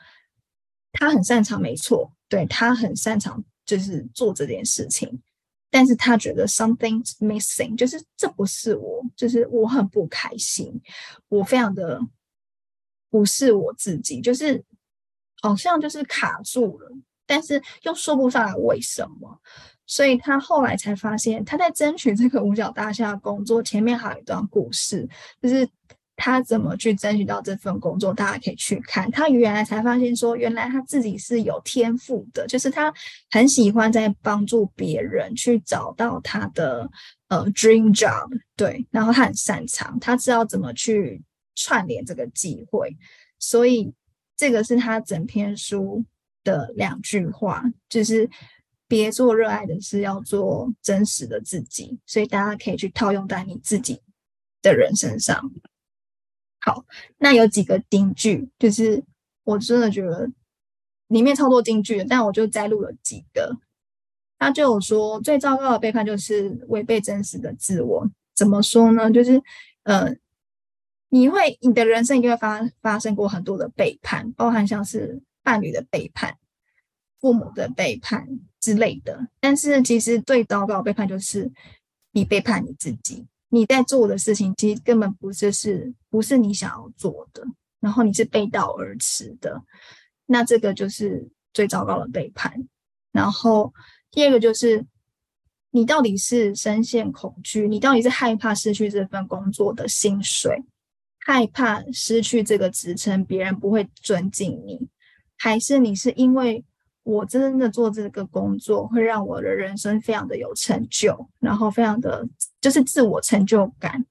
他很擅长，没错，对，他很擅长，就是做这件事情。但是他觉得 something's missing，就是这不是我，就是我很不开心，我非常的不是我自己，就是好像就是卡住了，但是又说不上来为什么。所以他后来才发现，他在争取这个五角大厦工作前面还有一段故事，就是他怎么去争取到这份工作，大家可以去看。他原来才发现说，原来他自己是有天赋的，就是他很喜欢在帮助别人去找到他的呃 dream job，对，然后他很擅长，他知道怎么去串联这个机会，所以这个是他整篇书的两句话，就是。别做热爱的事，要做真实的自己。所以大家可以去套用在你自己的人身上。好，那有几个金句，就是我真的觉得里面超多金句，但我就摘录了几个。他就有说，最糟糕的背叛就是违背真实的自我。怎么说呢？就是呃，你会你的人生一定会发发生过很多的背叛，包含像是伴侣的背叛、父母的背叛。之类的，但是其实最糟糕的背叛就是你背叛你自己。你在做的事情其实根本不是是不是你想要做的，然后你是背道而驰的，那这个就是最糟糕的背叛。然后第二个就是你到底是深陷恐惧，你到底是害怕失去这份工作的薪水，害怕失去这个职称，别人不会尊敬你，还是你是因为？我真的做这个工作会让我的人生非常的有成就，然后非常的就是自我成就感，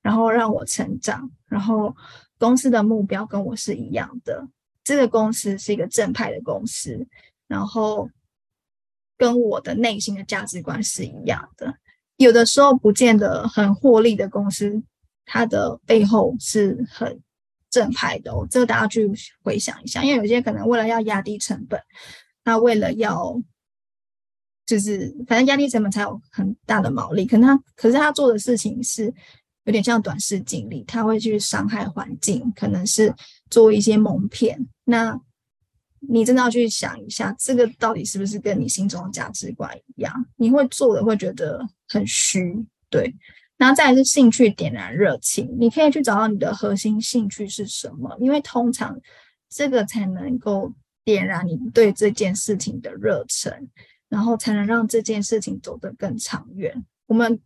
然后让我成长，然后公司的目标跟我是一样的，这个公司是一个正派的公司，然后跟我的内心的价值观是一样的。有的时候不见得很获利的公司，它的背后是很正派的哦，这个大家去回想一下，因为有些可能为了要压低成本，他为了要就是反正压低成本才有很大的毛利，可能他可是他做的事情是有点像短视经历，他会去伤害环境，可能是做一些蒙骗。那你真的要去想一下，这个到底是不是跟你心中的价值观一样？你会做的会觉得很虚，对。然后再来是兴趣点燃热情，你可以去找到你的核心兴趣是什么，因为通常这个才能够点燃你对这件事情的热忱，然后才能让这件事情走得更长远。我们。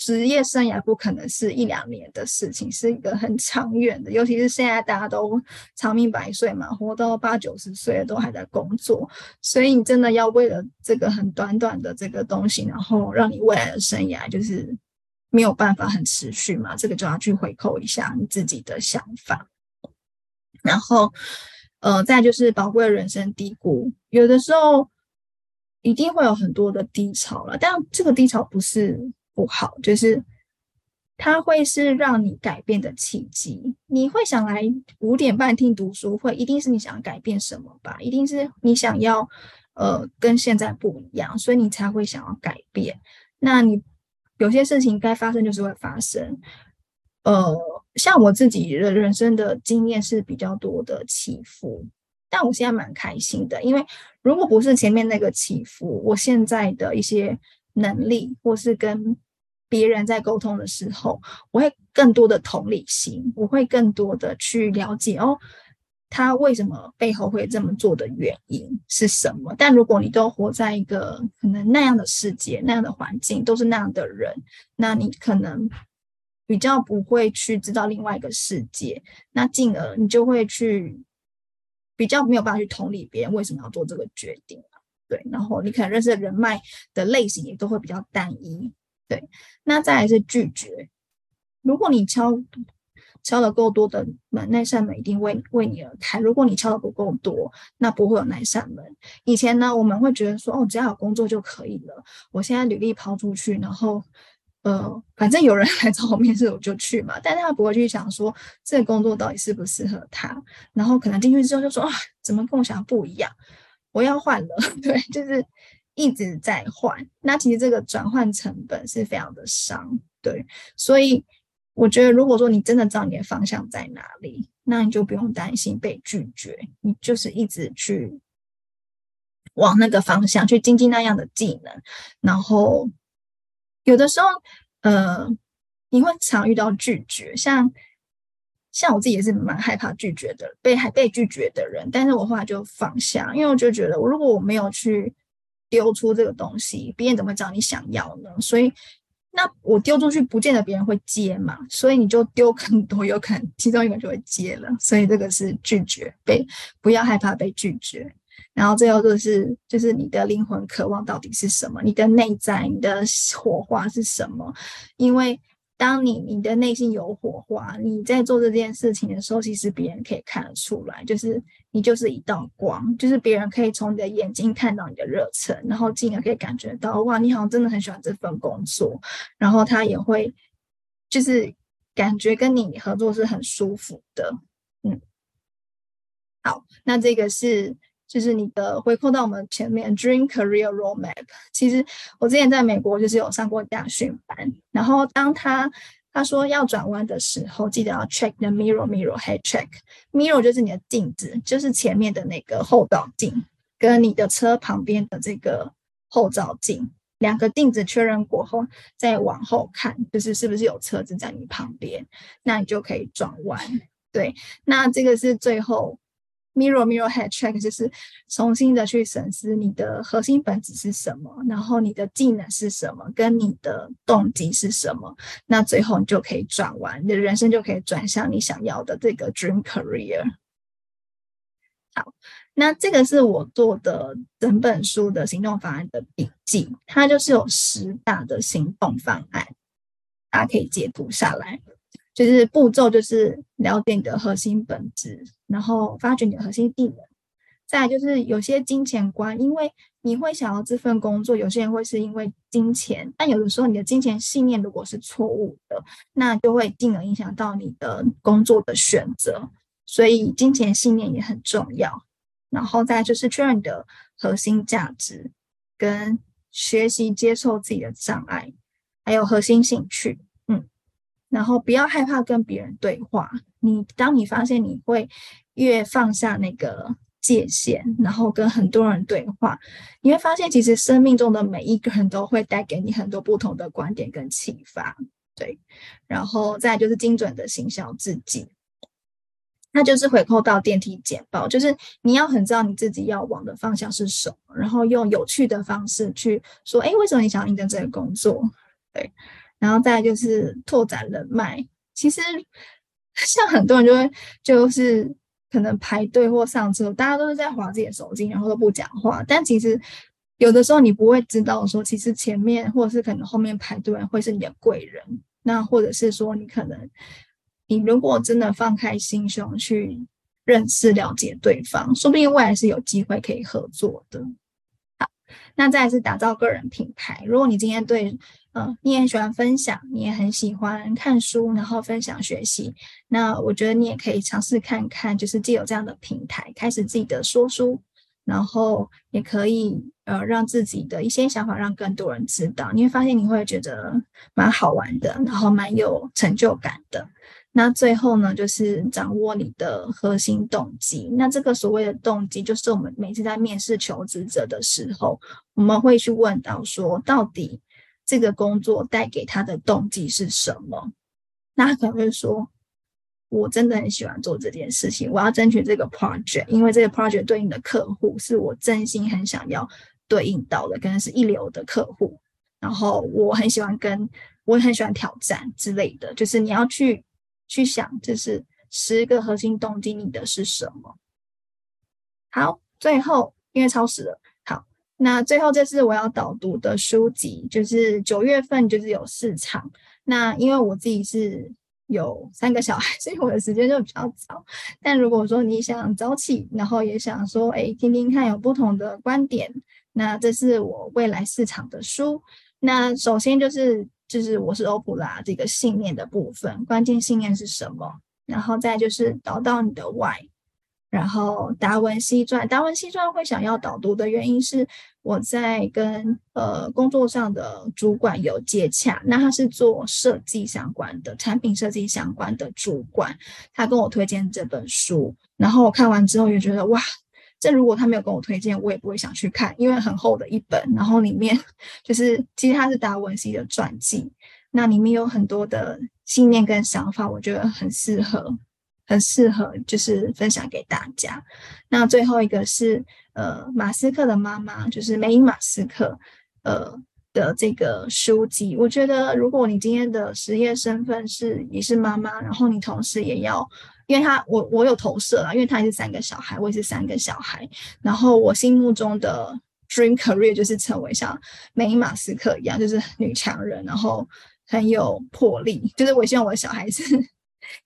职业生涯不可能是一两年的事情，是一个很长远的。尤其是现在大家都长命百岁嘛，活到八九十岁都还在工作，所以你真的要为了这个很短短的这个东西，然后让你未来的生涯就是没有办法很持续嘛，这个就要去回扣一下你自己的想法。然后，呃，再就是宝贵的人生低谷，有的时候一定会有很多的低潮了，但这个低潮不是。不好，就是它会是让你改变的契机。你会想来五点半听读书会，一定是你想要改变什么吧？一定是你想要呃跟现在不一样，所以你才会想要改变。那你有些事情该发生就是会发生。呃，像我自己的人生的经验是比较多的起伏，但我现在蛮开心的，因为如果不是前面那个起伏，我现在的一些能力或是跟别人在沟通的时候，我会更多的同理心，我会更多的去了解哦，他为什么背后会这么做的原因是什么。但如果你都活在一个可能那样的世界、那样的环境，都是那样的人，那你可能比较不会去知道另外一个世界，那进而你就会去比较没有办法去同理别人为什么要做这个决定。对，然后你可能认识的人脉的类型也都会比较单一。对，那再来是拒绝。如果你敲敲了够多的门，那扇门一定为为你而开。如果你敲的不够多，那不会有那扇门。以前呢，我们会觉得说，哦，只要有工作就可以了。我现在履历抛出去，然后呃，反正有人来找我面试，我就去嘛。但是他不会去想说，这个工作到底适不适合他。然后可能进去之后就说，啊，怎么跟我想的不一样？我要换了。[laughs] 对，就是。一直在换，那其实这个转换成本是非常的伤，对，所以我觉得如果说你真的知道你的方向在哪里，那你就不用担心被拒绝，你就是一直去往那个方向去精进那样的技能，然后有的时候，呃，你会常遇到拒绝，像像我自己也是蛮害怕拒绝的，被还被拒绝的人，但是我后来就放下，因为我就觉得如果我没有去。丢出这个东西，别人怎么知道你想要呢？所以，那我丢出去，不见得别人会接嘛。所以你就丢更多，有可能其中一个就会接了。所以这个是拒绝，被不要害怕被拒绝。然后最后就是，就是你的灵魂渴望到底是什么？你的内在，你的火花是什么？因为。当你你的内心有火花，你在做这件事情的时候，其实别人可以看得出来，就是你就是一道光，就是别人可以从你的眼睛看到你的热忱，然后进而可以感觉到哇，你好像真的很喜欢这份工作，然后他也会就是感觉跟你合作是很舒服的，嗯，好，那这个是。就是你的回扣到我们前面 Dream Career Roadmap。其实我之前在美国就是有上过驾训班，然后当他他说要转弯的时候，记得要 check the mirror mirror head check。mirror 就是你的镜子，就是前面的那个后照镜，跟你的车旁边的这个后照镜，两个镜子确认过后，再往后看，就是是不是有车子在你旁边，那你就可以转弯。对，那这个是最后。Mirror Mirror Head Check 就是重新的去审视你的核心本质是什么，然后你的技能是什么，跟你的动机是什么，那最后你就可以转弯，你的人生就可以转向你想要的这个 Dream Career。好，那这个是我做的整本书的行动方案的笔记，它就是有十大的行动方案，大家可以截图下来。就是步骤，就是了解你的核心本质，然后发掘你的核心技能。再就是有些金钱观，因为你会想要这份工作，有些人会是因为金钱，但有的时候你的金钱信念如果是错误的，那就会进而影响到你的工作的选择。所以金钱信念也很重要。然后再就是确认你的核心价值，跟学习接受自己的障碍，还有核心兴趣。嗯然后不要害怕跟别人对话。你当你发现你会越放下那个界限，然后跟很多人对话，你会发现其实生命中的每一个人都会带给你很多不同的观点跟启发。对，然后再就是精准的行销自己，那就是回扣到电梯简报，就是你要很知道你自己要往的方向是什么，然后用有趣的方式去说，哎，为什么你想要应征这个工作？对，然后再就是拓展人脉。其实 [laughs] 像很多人就会就是可能排队或上车，大家都是在划自己的手机，然后都不讲话，但其实。有的时候你不会知道说，其实前面或者是可能后面排队会是你的贵人，那或者是说你可能，你如果真的放开心胸去认识了解对方，说不定未来是有机会可以合作的。好，那再来是打造个人品牌。如果你今天对，呃，你也很喜欢分享，你也很喜欢看书，然后分享学习，那我觉得你也可以尝试看看，就是既有这样的平台，开始自己的说书。然后也可以呃让自己的一些想法让更多人知道，你会发现你会觉得蛮好玩的，然后蛮有成就感的。那最后呢，就是掌握你的核心动机。那这个所谓的动机，就是我们每次在面试求职者的时候，我们会去问到说，到底这个工作带给他的动机是什么？那他可能会说。我真的很喜欢做这件事情，我要争取这个 project，因为这个 project 对应的客户是我真心很想要对应到的，可能是一流的客户。然后我很喜欢跟，我很喜欢挑战之类的，就是你要去去想，就是十个核心动机，你的是什么？好，最后因为超时了，那最后这是我要导读的书籍，就是九月份就是有市场，那因为我自己是。有三个小孩，所以我的时间就比较早。但如果说你想早起，然后也想说，哎，听听看有不同的观点，那这是我未来市场的书。那首先就是就是我是欧普拉这个信念的部分，关键信念是什么？然后再就是找到你的 why。然后达文西传，达文西传会想要导读的原因是，我在跟呃工作上的主管有接洽，那他是做设计相关的，产品设计相关的主管，他跟我推荐这本书，然后我看完之后也觉得哇，这如果他没有跟我推荐，我也不会想去看，因为很厚的一本，然后里面 [laughs] 就是其实他是达文西的传记，那里面有很多的信念跟想法，我觉得很适合。很适合，就是分享给大家。那最后一个是，呃，马斯克的妈妈，就是梅因马斯克，呃的这个书籍。我觉得，如果你今天的职业身份是你是妈妈，然后你同时也要，因为他我我有投射啦，因为他也是三个小孩，我也是三个小孩。然后我心目中的 dream career 就是成为像梅因马斯克一样，就是女强人，然后很有魄力。就是我希望我的小孩是。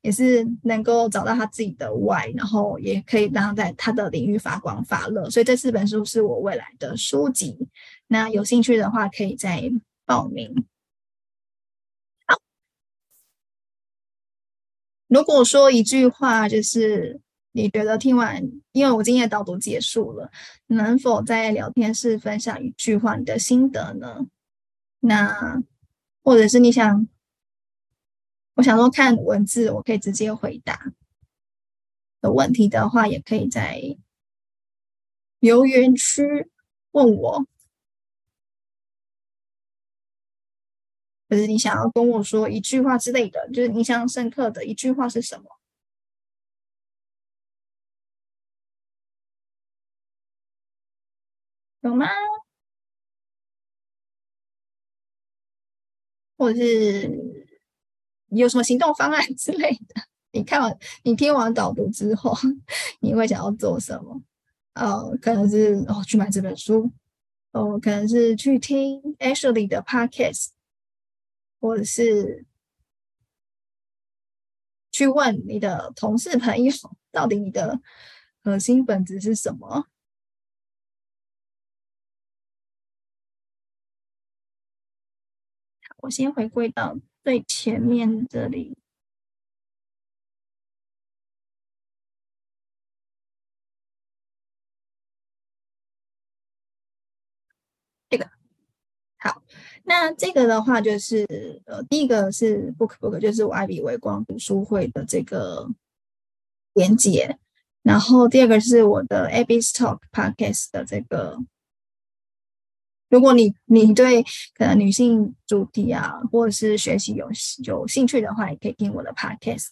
也是能够找到他自己的 why，然后也可以让他在他的领域发光发热。所以这四本书是我未来的书籍。那有兴趣的话，可以再报名。好，如果说一句话，就是你觉得听完，因为我今天的导读结束了，能否在聊天室分享一句话你的心得呢？那或者是你想？我想说，看文字，我可以直接回答。有问题的话，也可以在留言区问我。就是你想要跟我说一句话之类的，就是印象深刻的一句话是什么？有吗？或者是？你有什么行动方案 [laughs] 之类的？你看完、你听完导读之后，[laughs] 你会想要做什么？呃，可能是哦去买这本书，哦，可能是去听 Ashley 的 Podcast，或者是去问你的同事朋友，到底你的核心本质是什么？我先回归到。最前面这里，这个好。那这个的话，就是呃，第一个是 BookBook，就是我爱彼微光读书会的这个连接。然后第二个是我的 Abby's Talk Podcast 的这个如果你你对可能女性主题啊，或者是学习有有兴趣的话，也可以听我的 podcast。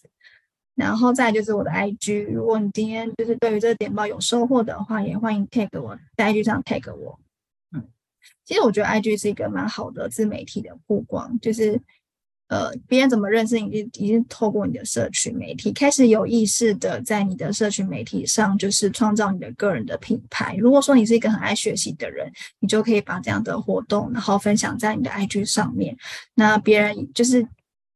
然后再就是我的 IG，如果你今天就是对于这个点报有收获的话，也欢迎 tag 我，在 IG 上 tag 我。嗯，其实我觉得 IG 是一个蛮好的自媒体的曝光，就是呃，别人怎么认识你，已经已经透过你的社群媒体开始有意识的在你的社群媒体上，就是创造你的个人的品牌。如果说你是一个很爱学习的人，你就可以把这样的活动，然后分享在你的 IG 上面，那别人就是。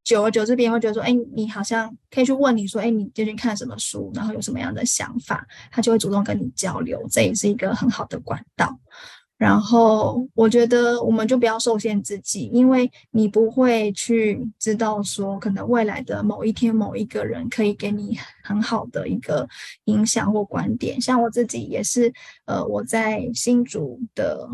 久而久之，别人会觉得说：“哎，你好像可以去问你说，哎，你最近看什么书？然后有什么样的想法？”他就会主动跟你交流，这也是一个很好的管道。然后，我觉得我们就不要受限自己，因为你不会去知道说，可能未来的某一天，某一个人可以给你很好的一个影响或观点。像我自己也是，呃，我在新竹的。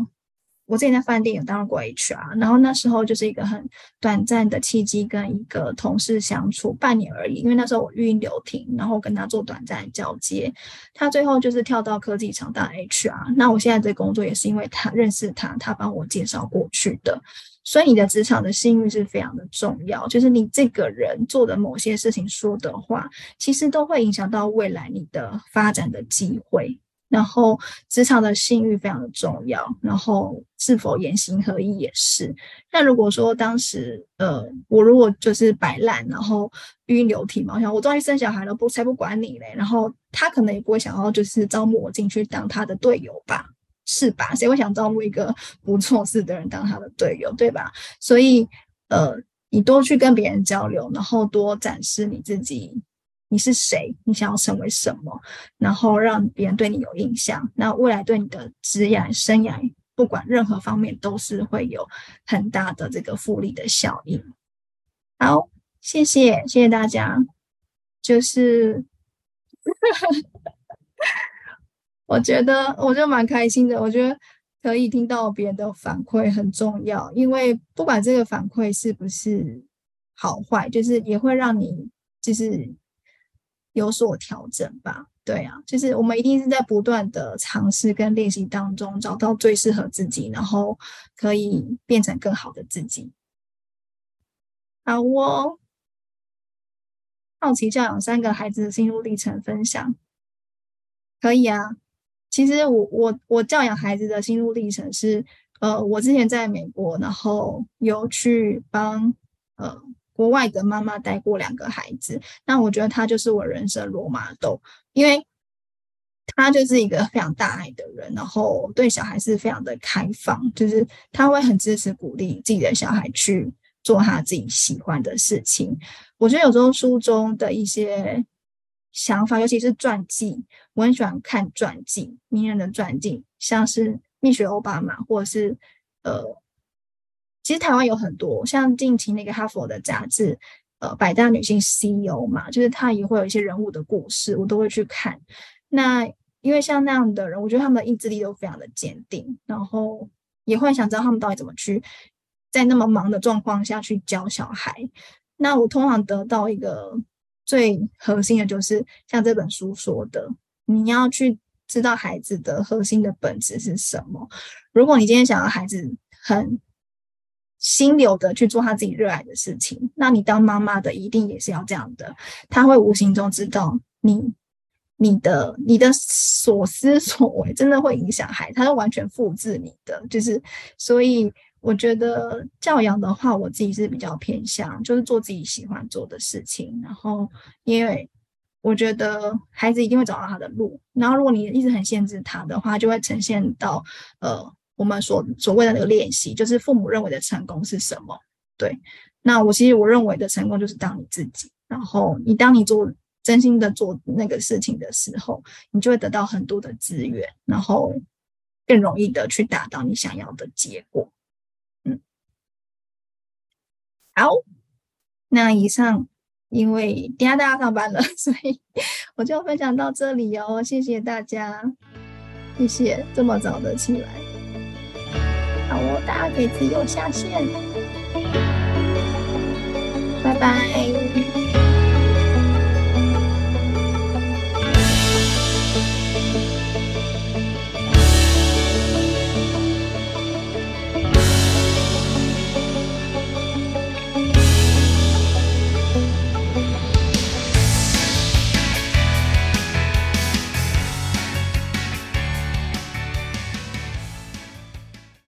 我之前在饭店有当过 HR，然后那时候就是一个很短暂的契机，跟一个同事相处半年而已。因为那时候我育婴留停，然后跟他做短暂交接，他最后就是跳到科技厂当 HR。那我现在这工作也是因为他认识他，他帮我介绍过去的。所以你的职场的信誉是非常的重要，就是你这个人做的某些事情说的话，其实都会影响到未来你的发展的机会。然后职场的信誉非常的重要，然后是否言行合一也是。那如果说当时呃，我如果就是摆烂，然后育婴留停嘛，我想我终于生小孩了，不才不管你嘞。然后他可能也不会想要就是招募我进去当他的队友吧，是吧？谁会想招募一个不做事的人当他的队友，对吧？所以呃，你多去跟别人交流，然后多展示你自己。你是谁？你想要成为什么？然后让别人对你有印象，那未来对你的职业生涯，不管任何方面，都是会有很大的这个复利的效应。好，谢谢，谢谢大家。就是，[laughs] 我觉得，我就蛮开心的。我觉得可以听到别人的反馈很重要，因为不管这个反馈是不是好坏，就是也会让你就是。有所调整吧，对啊，就是我们一定是在不断的尝试跟练习当中找到最适合自己，然后可以变成更好的自己。好哦，好奇教养三个孩子的心路历程分享，可以啊。其实我我我教养孩子的心路历程是，呃，我之前在美国，然后有去帮呃。国外的妈妈带过两个孩子，那我觉得他就是我人生罗马豆，因为他就是一个非常大爱的人，然后对小孩是非常的开放，就是他会很支持鼓励自己的小孩去做他自己喜欢的事情。我觉得有时候书中的一些想法，尤其是传记，我很喜欢看传记，名人的传记，像是蜜雪欧巴马，或者是呃。其实台湾有很多，像近期那个哈佛的杂志，呃，百大女性 CEO 嘛，就是她也会有一些人物的故事，我都会去看。那因为像那样的人，我觉得他们的意志力都非常的坚定，然后也会想知道他们到底怎么去在那么忙的状况下去教小孩。那我通常得到一个最核心的就是，像这本书说的，你要去知道孩子的核心的本质是什么。如果你今天想要孩子很心流的去做他自己热爱的事情，那你当妈妈的一定也是要这样的，他会无形中知道你、你的、你的所思所为，真的会影响孩子，他是完全复制你的，就是所以我觉得教养的话，我自己是比较偏向，就是做自己喜欢做的事情，然后因为我觉得孩子一定会找到他的路，然后如果你一直很限制他的话，就会呈现到呃。我们所所谓的那个练习，就是父母认为的成功是什么？对，那我其实我认为的成功就是当你自己，然后你当你做真心的做那个事情的时候，你就会得到很多的资源，然后更容易的去达到你想要的结果。嗯，好，那以上因为等下大家上班了，所以我就分享到这里哦，谢谢大家，谢谢这么早的起来。好哦，大家可以自由下线，拜拜。